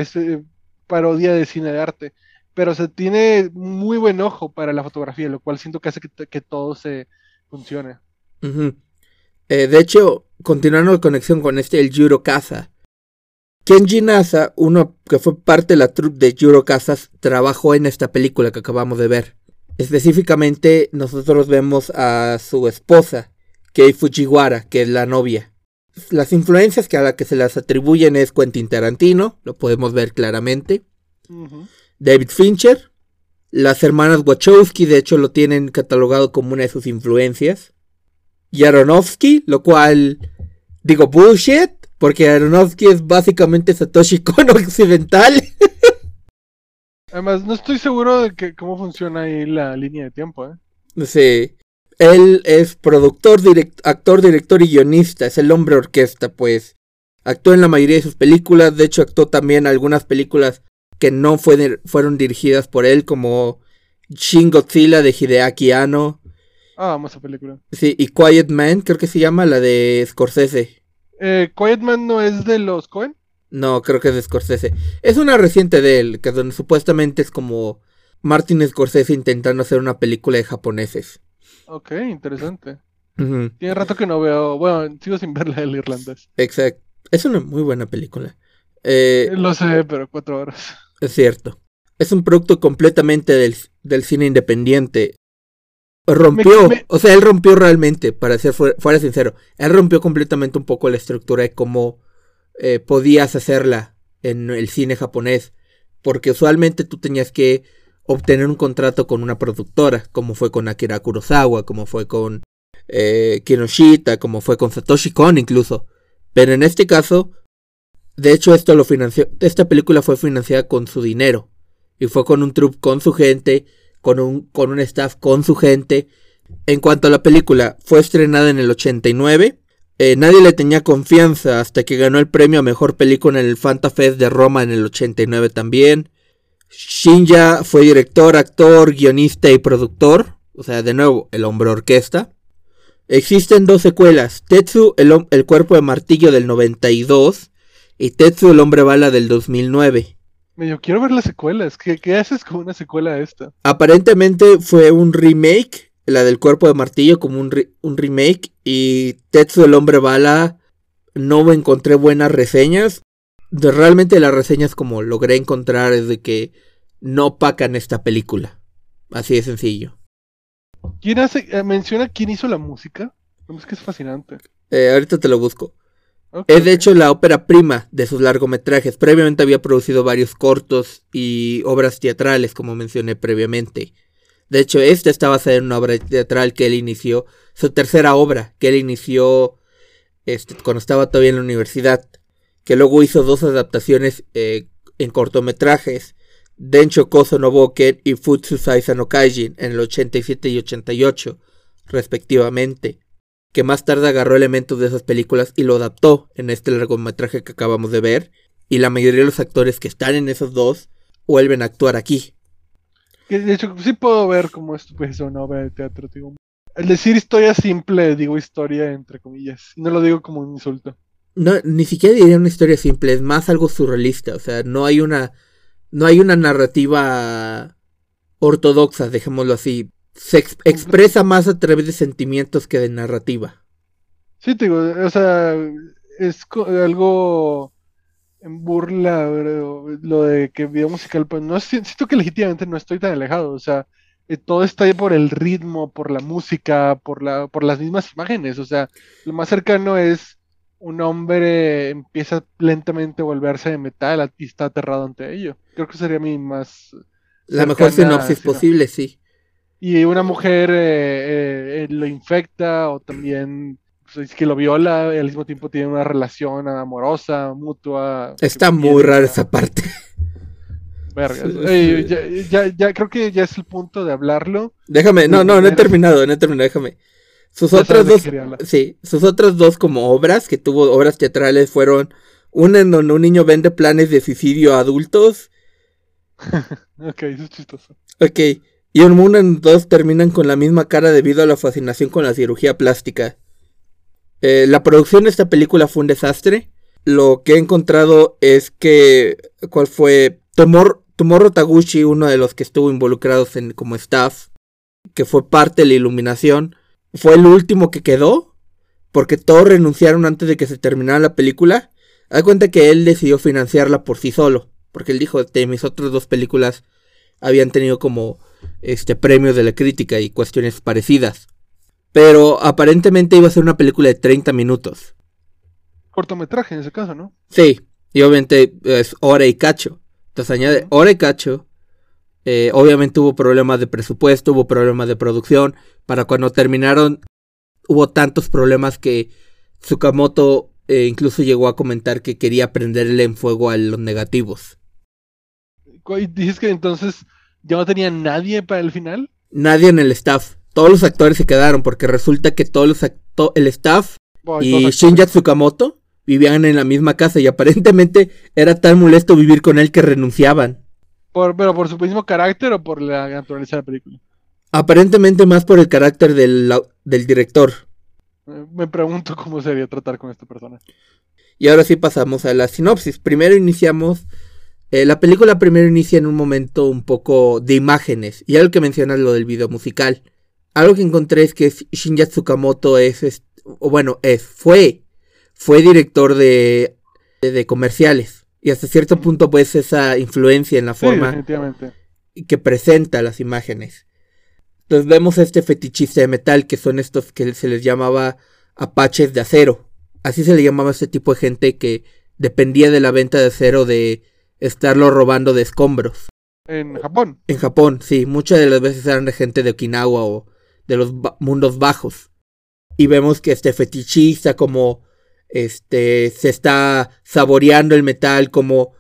parodia de cine de arte. Pero se tiene muy buen ojo para la fotografía, lo cual siento que hace que, todo se funcione. Eh, de hecho, continuando la conexión con este, el Yuro Kaza. Kenji Nasa, uno que fue parte de la troupe de Yuro trabajó en esta película que acabamos de ver. Específicamente, nosotros vemos a su esposa, Kei Fujiwara, que es la novia. Las influencias que a la que se las atribuyen es Quentin Tarantino, lo podemos ver claramente. David Fincher, las hermanas Wachowski, de hecho, lo tienen catalogado como una de sus influencias. Y Aronofsky, lo cual digo bullshit, porque Aronofsky es básicamente Satoshi Kon occidental. Además, no estoy seguro de que, cómo funciona ahí la línea de tiempo, ¿eh? Sí. Él es productor, actor, director y guionista. Es el hombre orquesta, pues. Actuó en la mayoría de sus películas. De hecho, actuó también algunas películas que no fueron dirigidas por él, como Shin Godzilla de Hideaki Anno. Ah, vamos a película. Sí, y Quiet Man, creo que se llama, la de Scorsese. Eh, ¿Quiet Man no es de los Cohen? No, creo que es de Scorsese. Es una reciente de él, que donde supuestamente es como Martin Scorsese intentando hacer una película de japoneses. Ok, interesante. Tiene rato que no veo. Bueno, sigo sin verla del irlandés. Exacto. Es una muy buena película. Eh, Lo sé, pero cuatro horas. Es cierto. Es un producto completamente del, cine independiente. Rompió, o sea, él rompió realmente, para ser fuera sincero, él rompió completamente un poco la estructura de cómo eh, podías hacerla en el cine japonés, porque usualmente tú tenías que obtener un contrato con una productora, como fue con Akira Kurosawa, como fue con eh, Kinoshita, como fue con Satoshi Kon incluso. Pero en este caso, de hecho, esto lo financió. Esta película fue financiada con su dinero. Y fue con un troupe con su gente. Con un, con un staff con su gente. En cuanto a la película, fue estrenada en el 89. Eh, nadie le tenía confianza hasta que ganó el premio a mejor película en el Fanta Fest de Roma en el 89 también. Shinja fue director, actor, guionista y productor. O sea, de nuevo, el hombre orquesta. Existen dos secuelas. Tetsu, el, el cuerpo de martillo del 92 y Tetsu el hombre bala del 2009. Yo quiero ver las secuelas. ¿Qué, ¿Qué, haces con una secuela de esta? Aparentemente fue un remake, la del cuerpo de martillo como un, un remake y Tetsu el hombre bala no encontré buenas reseñas. De, realmente las reseñas como logré encontrar es de que no pacan esta película. Así de sencillo. ¿Quién hace, eh, menciona quién hizo la música? Es que es fascinante. Eh, ahorita te lo busco es de hecho la ópera prima de sus largometrajes. Previamente había producido varios cortos y obras teatrales, como mencioné previamente. De hecho, esta está basada en una obra teatral que él inició, su tercera obra, que él inició este, cuando estaba todavía en la universidad, que luego hizo dos adaptaciones eh, en cortometrajes, Dencho Koso no Boken y Futsu Saisa no Kaijin, en el 87 y 88, respectivamente que más tarde agarró elementos de esas películas y lo adaptó en este largometraje que acabamos de ver. Y la mayoría de los actores que están en esos dos vuelven a actuar aquí. De hecho, sí puedo ver cómo esto puede ser una obra de teatro. Digo. El decir historia simple, digo historia entre comillas. Y no lo digo como un insulto. No, ni siquiera diría una historia simple, es más algo surrealista. O sea, no hay una. No hay una narrativa ortodoxa, dejémoslo así se expresa más a través de sentimientos que de narrativa. Sí, te digo, o sea, es algo en burla lo de que video musical, pues no siento que legítimamente no estoy tan alejado, o sea, eh, todo está ahí por el ritmo, por la música, por la, por las mismas imágenes, o sea, lo más cercano es un hombre empieza lentamente a volverse de metal y está aterrado ante ello. Creo que sería mi más la mejor sinopsis posible, sí y una mujer eh, eh, eh, lo infecta o también pues, que lo viola y al mismo tiempo tiene una relación amorosa, mutua. Está muy rara esa parte. ya, ya, creo que ya es el punto de hablarlo. Déjame, no, no, no he terminado, no he terminado, déjame. Sus otras dos, sí, sus otras dos como obras, que tuvo obras teatrales, fueron una en donde un niño vende planes de suicidio a adultos. ok, eso es chistoso. Ok, y un mundo en dos terminan con la misma cara debido a la fascinación con la cirugía plástica. Eh, la producción de esta película fue un desastre. Lo que he encontrado es que. ¿Cuál fue? Tomorrow Taguchi, uno de los que estuvo involucrados en, como staff, que fue parte de la iluminación, fue el último que quedó, porque todos renunciaron antes de que se terminara la película. Da cuenta que él decidió financiarla por sí solo, porque él dijo que mis otras dos películas habían tenido como este premios de la crítica y cuestiones parecidas. Pero aparentemente iba a ser una película de 30 minutos. Cortometraje en ese caso, ¿no? Sí, y obviamente es hora y cacho. Entonces añade hora y cacho. Eh, obviamente hubo problemas de presupuesto, hubo problemas de producción. Para cuando terminaron, hubo tantos problemas que Tsukamoto eh, incluso llegó a comentar que quería prenderle en fuego a los negativos. ¿Dices que entonces ya no tenía nadie para el final? Nadie en el staff. Todos los actores se quedaron porque resulta que todos los el staff y Shinja Tsukamoto vivían en la misma casa y aparentemente era tan molesto vivir con él que renunciaban. Por, ¿Pero por su mismo carácter o por la naturaleza de la película? Aparentemente más por el carácter del, del director. Me pregunto cómo sería tratar con esta persona. Y ahora sí pasamos a la sinopsis. Primero iniciamos. Eh, la película primero inicia en un momento un poco de imágenes. Y algo que mencionas lo del video musical. Algo que encontré es que Shinya Tsukamoto es, o bueno, es, fue fue director de, de, comerciales. Y hasta cierto punto, pues, esa influencia en la forma que presenta las imágenes. Entonces vemos a este fetichista de metal, que son estos que se les llamaba apaches de acero. Así se le llamaba a este tipo de gente que dependía de la venta de acero de estarlo robando de escombros. En Japón. En Japón, sí. Muchas de las veces eran de gente de Okinawa o de los mundos bajos. Y vemos que este fetichista como este, se está saboreando el metal, como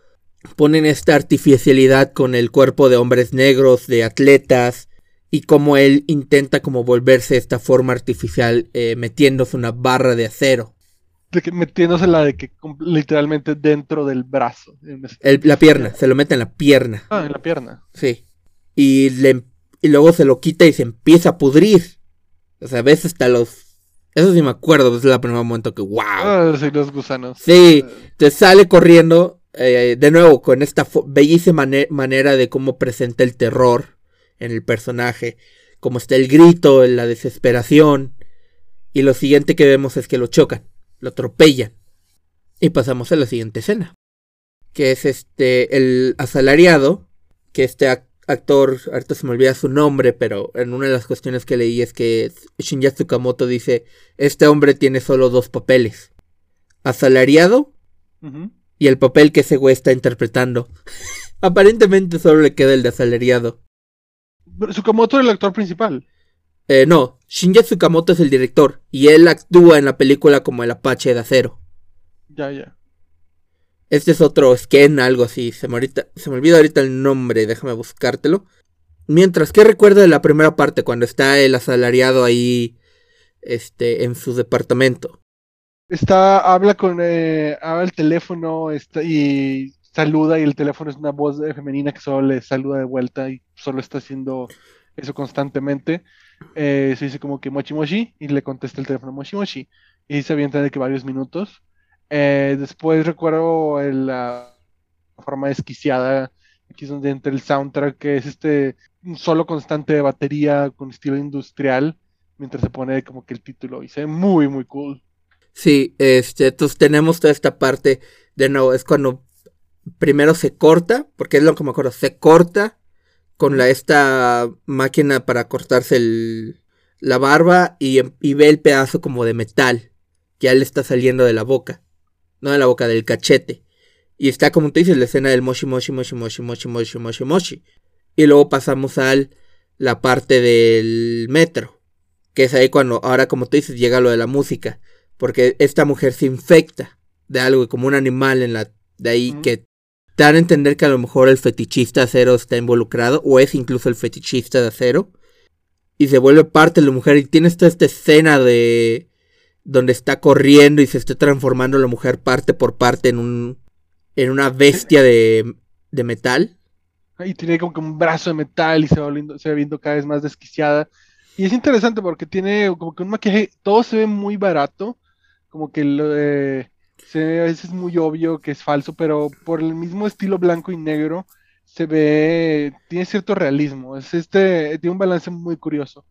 ponen esta artificialidad con el cuerpo de hombres negros, de atletas, y como él intenta como volverse esta forma artificial eh, metiéndose una barra de acero. De que, metiéndosela de que literalmente dentro del brazo. la pierna, se lo mete en la pierna. Ah, en la pierna. Sí. Y, le, y luego se lo quita y se empieza a pudrir. O sea, ves hasta los eso sí me acuerdo, desde el primer momento que wow. Ah, sí, los gusanos. Sí, te sale corriendo eh, de nuevo con esta bellísima manera de cómo presenta el terror en el personaje. Como está el grito, la desesperación. Y lo siguiente que vemos es que lo chocan, lo atropellan. Y pasamos a la siguiente escena. Que es este, el asalariado, que este actor, ahorita se me olvida su nombre, pero en una de las cuestiones que leí es que Shinya Tsukamoto dice, este hombre tiene solo dos papeles, asalariado y el papel que ese güey está interpretando. Aparentemente solo le queda el de asalariado. Tsukamoto es el actor principal. Eh, no, Shinya Tsukamoto es el director y él actúa en la película como el Apache de acero. Ya, ya. Este es otro skin, algo así. Se me, olvida ahorita el nombre, déjame buscártelo. Mientras, ¿qué recuerda de la primera parte cuando está el asalariado ahí este, en su departamento? Está, habla con, eh, habla el teléfono está, y saluda y el teléfono es una voz femenina que solo le saluda de vuelta y solo está haciendo eso constantemente. Eh, se dice como que mochi mochi y le contesta el teléfono mochi mochi y se avienta de que varios minutos eh, después recuerdo la forma desquiciada, aquí es donde entra el soundtrack, que es este un solo constante de batería con estilo industrial, mientras se pone como que el título, y se ve muy, muy cool. Sí, este, entonces tenemos toda esta parte, de nuevo, es cuando primero se corta, porque es lo que me acuerdo, se corta con la, esta máquina para cortarse el, la barba y ve el pedazo como de metal que ya le está saliendo de la boca no de la boca, del cachete. Y está, como te dices, la escena del moshi, moshi, moshi, moshi, moshi, moshi, moshi, moshi. Y luego pasamos a la parte del metro, que es ahí cuando, ahora como te dices, llega lo de la música, porque esta mujer se infecta de algo, como un animal en la, de ahí que te dan a entender que a lo mejor el fetichista acero está involucrado, o es incluso el fetichista de acero, y se vuelve parte de la mujer, y tienes toda esta escena de donde está corriendo y se está transformando la mujer parte por parte en un en una bestia de, de metal. Y tiene como que un brazo de metal y se va, se va viendo cada vez más desquiciada. Y es interesante porque tiene como que un maquillaje, todo se ve muy barato, como que lo, se ve a veces muy obvio que es falso, pero por el mismo estilo blanco y negro se ve, tiene cierto realismo, es este, tiene un balance muy curioso.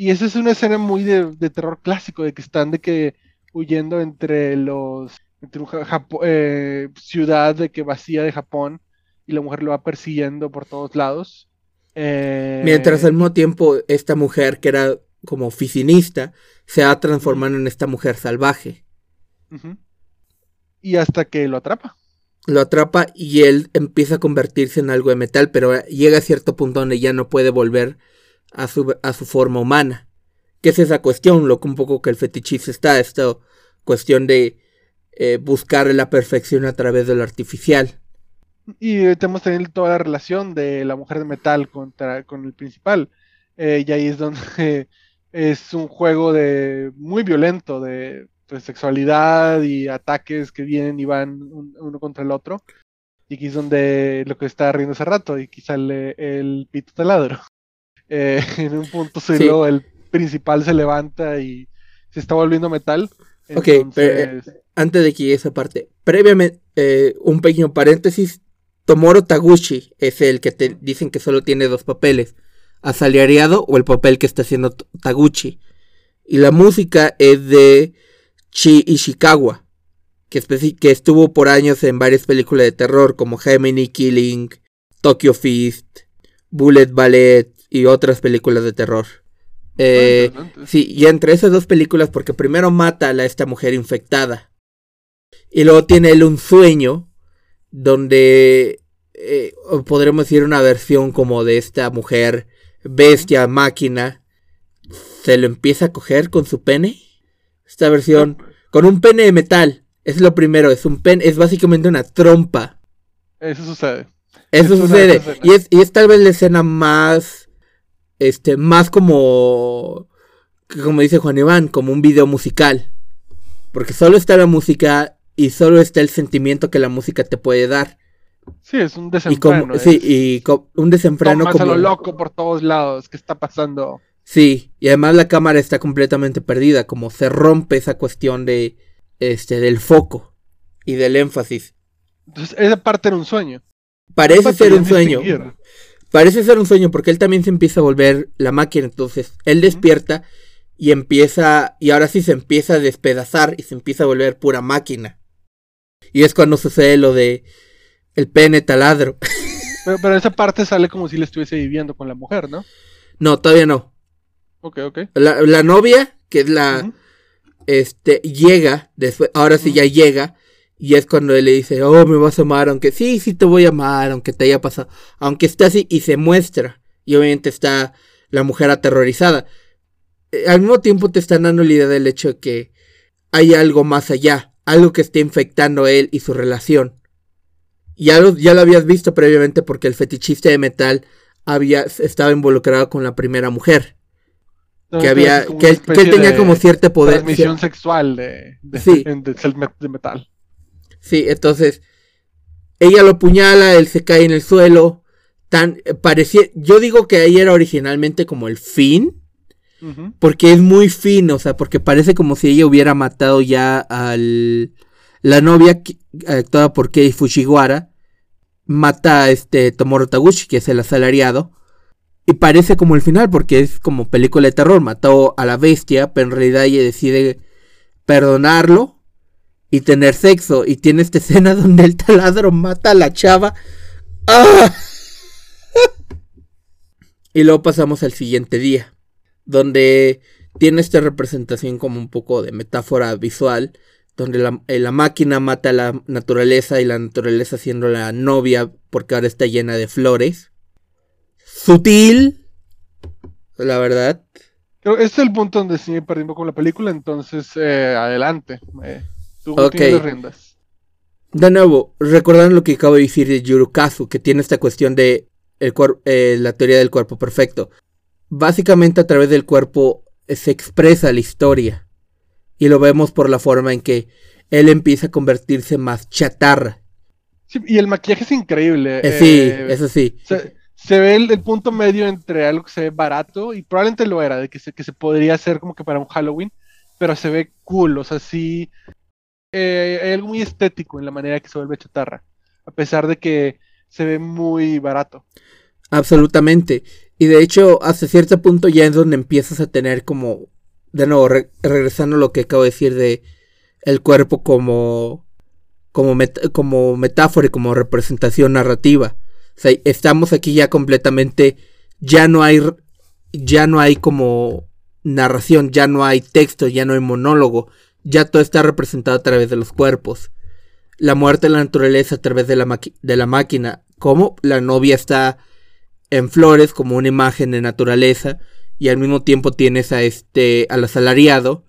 Y esa es una escena muy de, de terror clásico, de que están de que huyendo entre los entre Japo- eh, ciudad de que vacía de Japón y la mujer lo va persiguiendo por todos lados. Eh, Mientras al mismo tiempo esta mujer que era como oficinista se va transformando en esta mujer salvaje. Y hasta que lo atrapa. Lo atrapa y él empieza a convertirse en algo de metal, pero llega a cierto punto donde ya no puede volver a su, a su forma humana. ¿Qué es esa cuestión? Lo que un poco que el fetichista está, esta cuestión de eh, buscar la perfección a través de lo artificial. Y eh, tenemos también toda la relación de la mujer de metal contra, con el principal. Eh, y ahí es donde es un juego de muy violento de pues, sexualidad y ataques que vienen y van un- uno contra el otro. Y aquí es donde lo que estaba riendo hace rato, y aquí sale el pito taladro. Eh, en un punto Sí. solo el principal se levanta y se está volviendo metal. Ok, Entonces, Antes de que llegue esa parte, previamente, eh, un pequeño paréntesis. Tomoro Taguchi es el que te dicen que solo tiene dos papeles: asalariado o el papel que está haciendo Taguchi. Y la música es de Chi Ishikawa, que, que estuvo por años en varias películas de terror como Gemini Killing, Tokyo Fist, Bullet Ballet y otras películas de terror. Eh, interesante. Sí, y entre esas dos películas, porque primero mata a la- esta mujer infectada. Y luego tiene él un sueño donde eh, podremos decir una versión como de esta mujer bestia, máquina. Se lo empieza a coger con su pene. Esta versión con un pene de metal. Es lo primero, es un pene, es básicamente una trompa. Eso sucede. Eso Es una sucede. Y es, y es tal vez la escena más. Este, más como. Como dice Juan Iván, como un video musical. Porque solo está la música y solo está el sentimiento que la música te puede dar. Sí, es un Y desenfreno. como, sí, y co- un desenfreno a como. lo loco por todos lados. ¿Qué está pasando? Sí, y además la cámara está completamente perdida, como se rompe esa cuestión de. Este, del foco y del énfasis. Entonces, esa parte era un sueño. Parece ser un sueño. distinguir. Parece ser un sueño porque él también se empieza a volver la máquina. Entonces él despierta y empieza. Y ahora sí se empieza a despedazar y se empieza a volver pura máquina. Y es cuando sucede lo de. El pene taladro. Pero, pero esa parte sale como si le estuviese viviendo con la mujer, ¿no? no, todavía no. Ok, ok. La, la novia, que es la. Este. Llega. Después. Ahora sí ya llega. Y es cuando él le dice, oh, me vas a amar, aunque sí, sí te voy a amar, aunque te haya pasado. Aunque esté así y se muestra. Y obviamente está la mujer aterrorizada. Eh, al mismo tiempo te están dando la idea del hecho de que hay algo más allá. Algo que está infectando a él y su relación. Ya lo, ya lo habías visto previamente porque el fetichista de metal había, estaba involucrado con la primera mujer. Que había, que una él, que él especie tenía como cierto poder. Transmisión sexual de, de, Sí. de metal. Sí, entonces ella lo apuñala, él se cae en el suelo. Tan eh, parecía, yo digo que ahí era originalmente como el fin, porque es muy fino, o sea, porque parece como si ella hubiera matado ya al la novia que- actuada por Kei Fujiwara, mata a este Tomoro Taguchi, que es el asalariado. Y parece como el final, porque es como película de terror. Mató a la bestia, pero en realidad ella decide perdonarlo y tener sexo. Y tiene esta escena donde el taladro mata a la chava. ¡Ah! y luego pasamos al siguiente día, donde tiene esta representación como un poco de metáfora visual, donde la, eh, máquina mata a la naturaleza y la naturaleza siendo la novia porque ahora está llena de flores. Sutil, la verdad. Este es el punto donde sí me poco con la película, entonces eh, adelante. Eh, tú las riendas. De nuevo, recordando lo que acabo de decir de Yurukazu, que tiene esta cuestión de el eh, la teoría del cuerpo perfecto. Básicamente a través del cuerpo eh, se expresa la historia. Y lo vemos por la forma en que él empieza a convertirse más chatarra. Sí, y el maquillaje es increíble. Eh, sí, eh, eso sí. se, se ve el, el punto medio entre algo que se ve barato y probablemente lo era, de que se, que se podría hacer como que para un Halloween, pero se ve cool, o sea, sí. Eh, hay algo muy estético en la manera que se vuelve chatarra, a pesar de que se ve muy barato. Absolutamente. Y de hecho, hasta cierto punto ya es donde empiezas a tener como, de nuevo, regresando a lo que acabo de decir de el cuerpo como, como, como metáfora y como representación narrativa. O sea, estamos aquí ya completamente, ya no hay, ya no hay como narración, ya no hay texto, ya no hay monólogo, ya todo está representado a través de los cuerpos. La muerte de la naturaleza a través de la, de la máquina, como la novia está en flores como una imagen de naturaleza y al mismo tiempo tienes a este al asalariado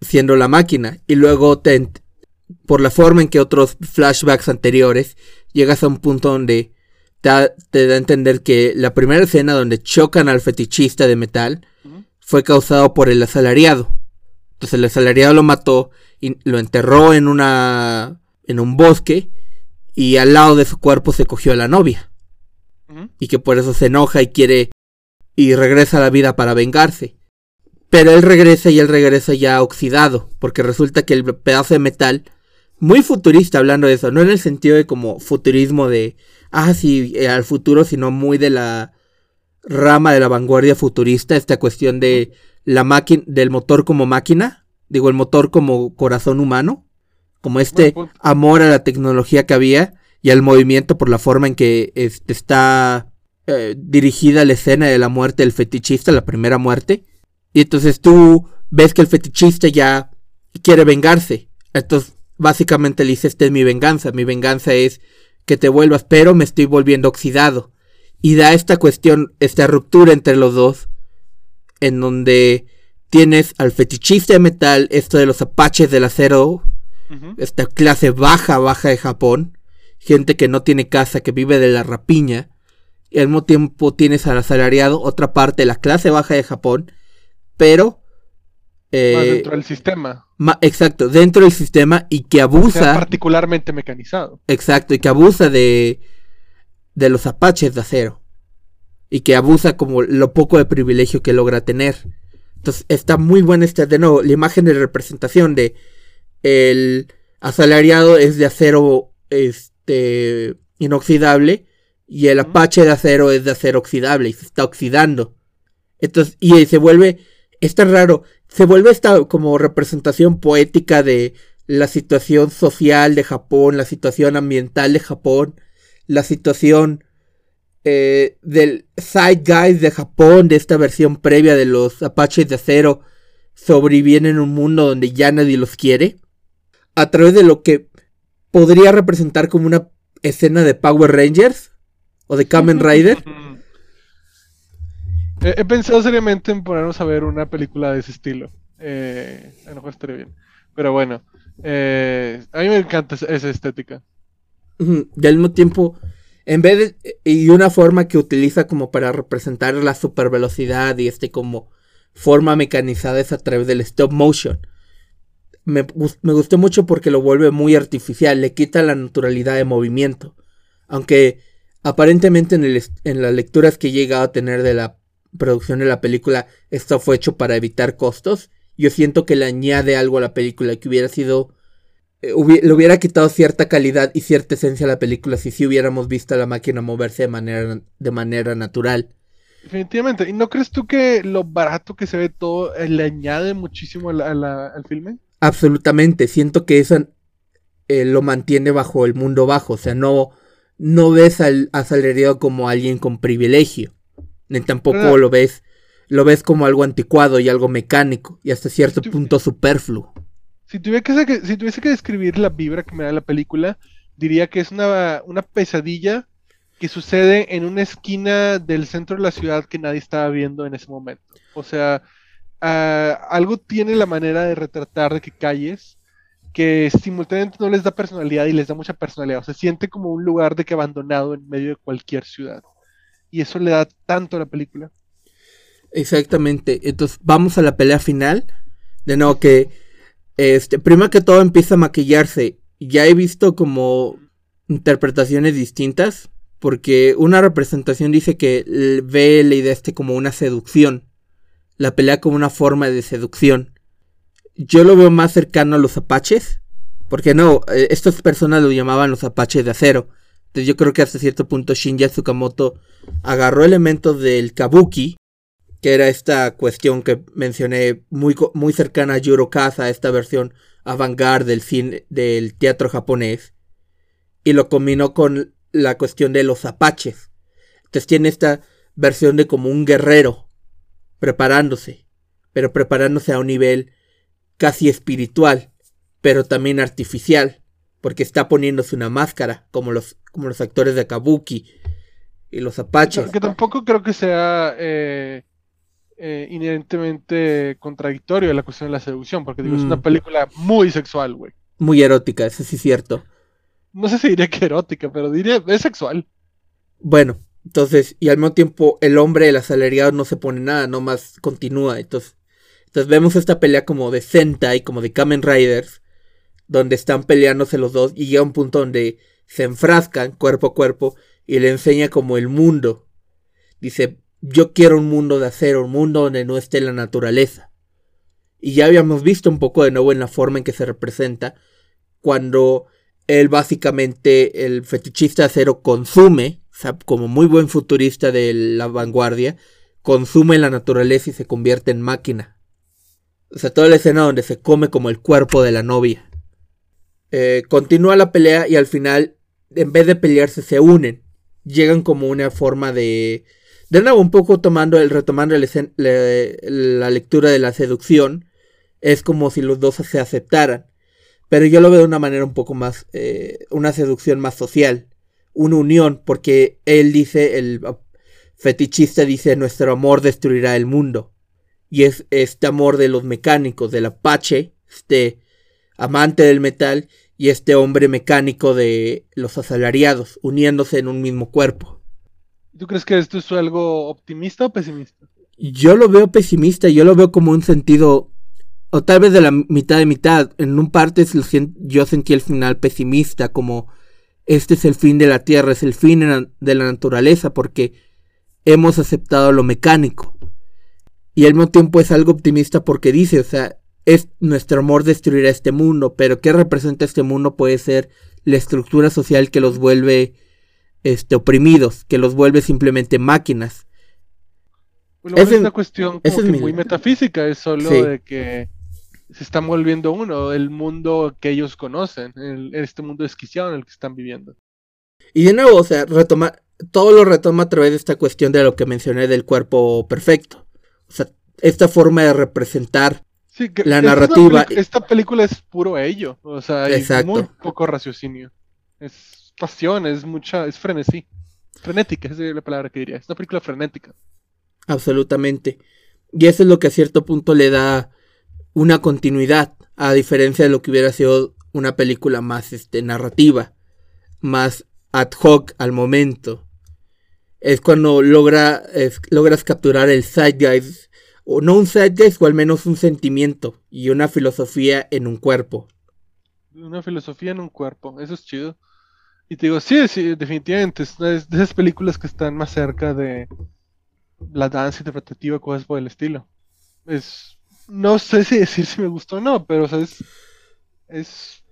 siendo la máquina y luego te, por la forma en que otros flashbacks anteriores llegas a un punto donde te, da a entender que la primera escena donde chocan al fetichista de metal fue causado por el asalariado. Entonces el asalariado lo mató y lo enterró en una en un bosque y al lado de su cuerpo se cogió a la novia. Y que por eso se enoja y quiere y regresa a la vida para vengarse. Pero él regresa y él regresa ya oxidado, porque resulta que el pedazo de metal, muy futurista hablando de eso, no en el sentido de como futurismo de, ah, sí, eh, al futuro, sino muy de la rama de la vanguardia futurista, esta cuestión de la máquina, del motor como máquina, digo, el motor como corazón humano, como este amor a la tecnología que había y al movimiento por la forma en que este, está eh, dirigida la escena de la muerte del fetichista, la primera muerte. Y entonces tú ves que el fetichista ya quiere vengarse. Entonces, básicamente le dice, esta es mi venganza. Mi venganza es que te vuelvas, pero me estoy volviendo oxidado. Y da esta cuestión, esta ruptura entre los dos, en donde tienes al fetichista de metal, esto de los apaches del acero, esta clase baja, baja de Japón, gente que no tiene casa, que vive de la rapiña, y al mismo tiempo tienes al asalariado, otra parte de la clase baja de Japón, pero... Eh, dentro del sistema. exacto, dentro del sistema y que abusa... particularmente mecanizado. Exacto, y que abusa de, de los apaches de acero. Y que abusa como lo poco de privilegio que logra tener. Entonces está muy buena esta, de nuevo, la imagen de representación de el asalariado es de acero este, inoxidable y el Apache de acero es de acero oxidable y se está oxidando. Entonces, y se vuelve, está raro, se vuelve esta como representación poética de la situación social de Japón, la situación ambiental de Japón, la situación eh, del side guys de Japón, de esta versión previa de los Apaches de acero, sobreviven en un mundo donde ya nadie los quiere, a través de lo que podría representar como una escena de Power Rangers, o de Kamen Rider. he, pensado seriamente en ponernos a ver una película de ese estilo. Eh, a lo mejor estaría bien. Pero bueno, eh, a mí me encanta esa estética. Y al mismo tiempo, en vez de. Y una forma que utiliza como para representar la super velocidad y este como forma mecanizada es a través del stop motion. Me, me, gustó mucho porque lo vuelve muy artificial, le quita la naturalidad de movimiento. Aunque Aparentemente en, en las lecturas que he llegado a tener de la producción de la película, esto fue hecho para evitar costos. Yo siento que le añade algo a la película que hubiera sido... Eh, le hubiera quitado cierta calidad y cierta esencia a la película si sí hubiéramos visto a la máquina moverse de manera, de manera natural. Definitivamente. ¿Y no crees tú que lo barato que se ve todo eh, le añade muchísimo al filme? Absolutamente. Siento que eso eh, lo mantiene bajo el mundo bajo. O sea, no, no ves al asalariado como alguien con privilegio, ni tampoco lo ves lo ves como algo anticuado y algo mecánico y hasta cierto punto superfluo. Si tuviese, que, describir la vibra que me da la película, diría que es una, pesadilla que sucede en una esquina del centro de la ciudad que nadie estaba viendo en ese momento. O sea, ah, algo tiene la manera de retratar de que calles que simultáneamente no les da personalidad y les da mucha personalidad. O se siente como un lugar de que abandonado en medio de cualquier ciudad. Y eso le da tanto a la película. Exactamente. Entonces vamos a la pelea final. De nuevo que, este, primero que todo empieza a maquillarse. Ya he visto como interpretaciones distintas. Porque una representación dice que ve la idea este como una seducción. La pelea como una forma de seducción yo lo veo más cercano a los apaches. Porque no, eh, estas personas lo llamaban los apaches de acero. Entonces yo creo que hasta cierto punto Shinya Tsukamoto agarró elementos del kabuki, que era esta cuestión que mencioné muy, muy cercana a Yurokaza, esta versión avant-garde del, cine, del teatro japonés, y lo combinó con la cuestión de los apaches. Entonces tiene esta versión de como un guerrero preparándose, pero preparándose a un nivel casi espiritual, pero también artificial, porque está poniéndose una máscara, como los, como los actores de Kabuki y los apaches. Que tampoco creo que sea eh, eh, inherentemente contradictorio la cuestión de la seducción, porque digo, es una mm. película muy sexual, güey. Muy erótica, eso sí es cierto. No sé si diría que erótica, pero diría, es sexual. Bueno, entonces, y al mismo tiempo el hombre, el asalariado, no se pone nada, nomás continúa. Entonces, entonces vemos esta pelea como de Sentai, como de Kamen Riders, donde están peleándose los dos y llega un punto donde se enfrascan cuerpo a cuerpo y le enseña como el mundo. Dice, yo quiero un mundo de acero, un mundo donde no esté la naturaleza. Y ya habíamos visto un poco de nuevo en la forma en que se representa cuando él básicamente, el fetichista de acero, consume como muy buen futurista de la vanguardia, consume la naturaleza y se convierte en máquina. O sea, toda la escena donde se come como el cuerpo de la novia. Eh, continúa la pelea y al final, en vez de pelearse, se unen. Llegan como una forma de... De nuevo, un poco tomando el, retomando la lectura de la seducción. Es como si los dos se aceptaran. Pero yo lo veo de una manera un poco más... Eh, una seducción más social una unión, porque él dice, el fetichista dice, nuestro amor destruirá el mundo. Y es este amor de los mecánicos, del Apache, este amante del metal, y este hombre mecánico de los asalariados, uniéndose en un mismo cuerpo. ¿Tú crees que esto es algo optimista o pesimista? Yo lo veo pesimista, yo lo veo como un sentido, o tal vez de la mitad de mitad. En un parte yo sentí el final pesimista, como este es el fin de la Tierra, es el fin de la naturaleza porque hemos aceptado lo mecánico. Y al mismo tiempo es algo optimista porque dice, o sea, es nuestro amor destruirá este mundo, pero ¿qué representa este mundo? Puede ser la estructura social que los vuelve este, oprimidos, que los vuelve simplemente máquinas. Bueno, es una cuestión muy metafísica, es solo de que se están volviendo uno, el mundo que ellos conocen, este mundo desquiciado en el que están viviendo. Y de nuevo, o sea, retoma, todo lo retoma a través de esta cuestión de lo que mencioné del cuerpo perfecto. O sea, esta forma de representar la narrativa. esta película es puro ello, o sea, hay muy poco raciocinio. Es pasión, es mucha, es frenesí. Frenética, esa es la palabra que diría. Es una película frenética. Absolutamente. Y eso es lo que a cierto punto le da una continuidad, a diferencia de lo que hubiera sido una película más este, narrativa, más ad hoc al momento. Es cuando logra, logras capturar el zeitgeist, o no un zeitgeist, o al menos un sentimiento y una filosofía en un cuerpo. Una filosofía en un cuerpo, eso es chido. Y te digo, sí, sí, definitivamente, es de esas películas que están más cerca de la danza interpretativa, cosas por el estilo. Es no sé si decir si me gustó o no, pero es, es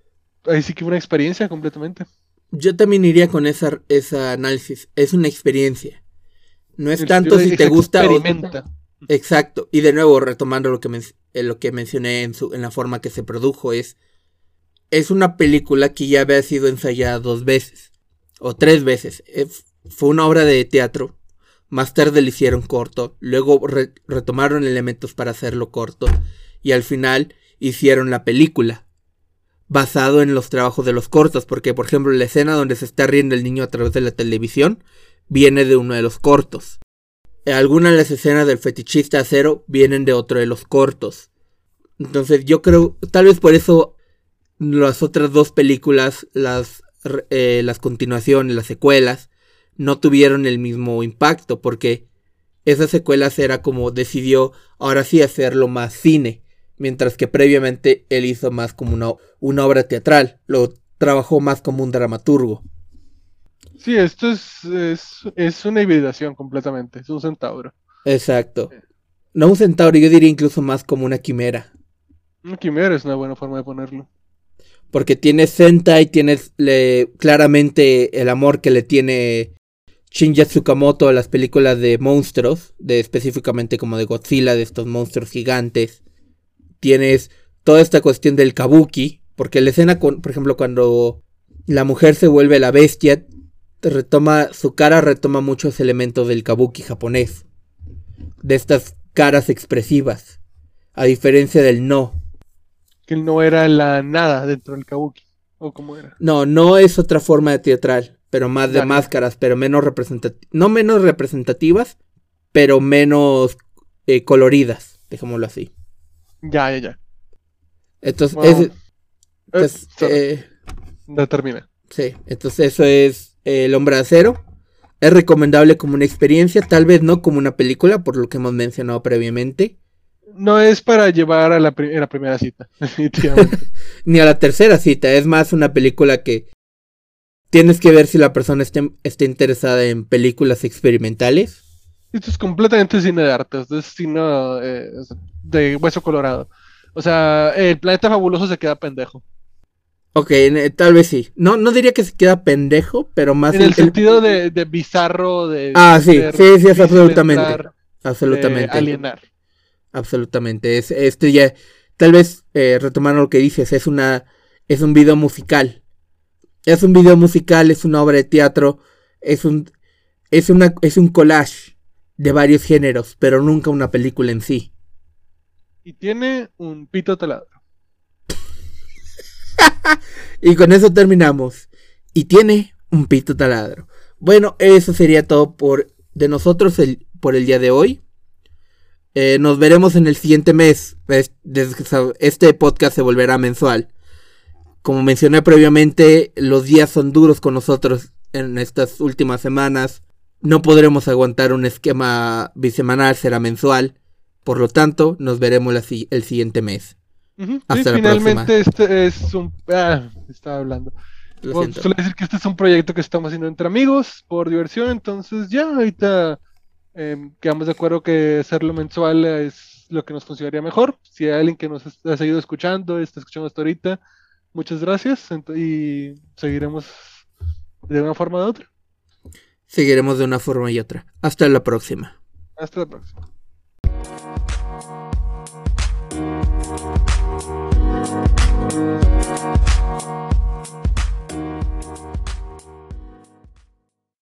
ahí sí que una experiencia completamente. Yo también iría con esa, esa análisis. Es una experiencia. No es tanto si te gusta o... Exacto. Y de nuevo, retomando lo que, eh, lo que mencioné en, su, en la forma que se produjo, es, es una película que ya había sido ensayada dos veces. O tres veces. Eh, fue una obra de teatro más tarde le hicieron corto, luego retomaron elementos para hacerlo corto y al final hicieron la película. Basado en los trabajos de los cortos, porque por ejemplo la escena donde se está riendo el niño a través de la televisión viene de uno de los cortos. Algunas de las escenas del fetichista acero vienen de otro de los cortos. Entonces yo creo, tal vez por eso las otras dos películas, las, eh, las continuaciones, las secuelas, no tuvieron el mismo impacto porque esa secuela era como decidió ahora sí hacerlo más cine, mientras que previamente él hizo más como una, una obra teatral, lo trabajó más como un dramaturgo. Sí, esto es, es, una hibridación completamente, es un centauro. Exacto. No un centauro, yo diría incluso más como una quimera. Una quimera es una buena forma de ponerlo. Porque tienes Sentai, tienes le, claramente el amor que le tiene Shinja Tsukamoto a las películas de monstruos, de específicamente como de Godzilla, de estos monstruos gigantes. Tienes toda esta cuestión del kabuki, porque la escena, con, por ejemplo, cuando la mujer se vuelve la bestia, retoma, su cara retoma muchos elementos del kabuki japonés. De estas caras expresivas. A diferencia del no. Que no era la nada dentro del kabuki. ¿O cómo era? No, no es otra forma de teatral. Pero más de máscaras, pero menos representativas. No menos representativas, pero menos eh, coloridas. Dejémoslo así. Ya, ya, ya. Entonces, es, entonces eh, no termina. Sí, entonces eso es eh, El Hombre de Acero. Es recomendable como una experiencia, tal vez no como una película, por lo que hemos mencionado previamente. No es para llevar a la, primera cita, Ni a la tercera cita, es más una película que tienes que ver si la persona está, interesada en películas experimentales. Esto es completamente cine de arte, es cine eh, de hueso colorado. O sea, el planeta fabuloso se queda pendejo. Ok, tal vez sí. No, no diría que se queda pendejo, pero más... En el, sentido de, bizarro, de... Ah, sí, sí, sí, es absolutamente. absolutamente. alienar. Absolutamente. Es, este ya, tal vez, eh, retomando lo que dices, es una... Es un video musical. Es un video musical, es una obra de teatro, es un... Es, una, es un collage de varios géneros, pero nunca una película en sí. Y tiene un pito taladro. y con eso terminamos. Y tiene un pito taladro. Bueno, eso sería todo por de nosotros por el día de hoy. Eh, nos veremos en el siguiente mes. Este podcast se volverá mensual. Como mencioné previamente, los días son duros con nosotros en estas últimas semanas. No podremos aguantar un esquema bisemanal, será mensual. Por lo tanto, nos veremos el siguiente mes. Hasta finalmente este es un... Ah, estaba hablando. suele decir que este es un proyecto que estamos haciendo entre amigos, por diversión, entonces ya ahorita em, quedamos de acuerdo que hacerlo mensual es lo que nos funcionaría mejor. Si hay alguien que nos ha seguido escuchando, está escuchando hasta ahorita, muchas gracias y seguiremos de una forma u otra. Seguiremos de una forma y otra. Hasta la próxima. Hasta la próxima.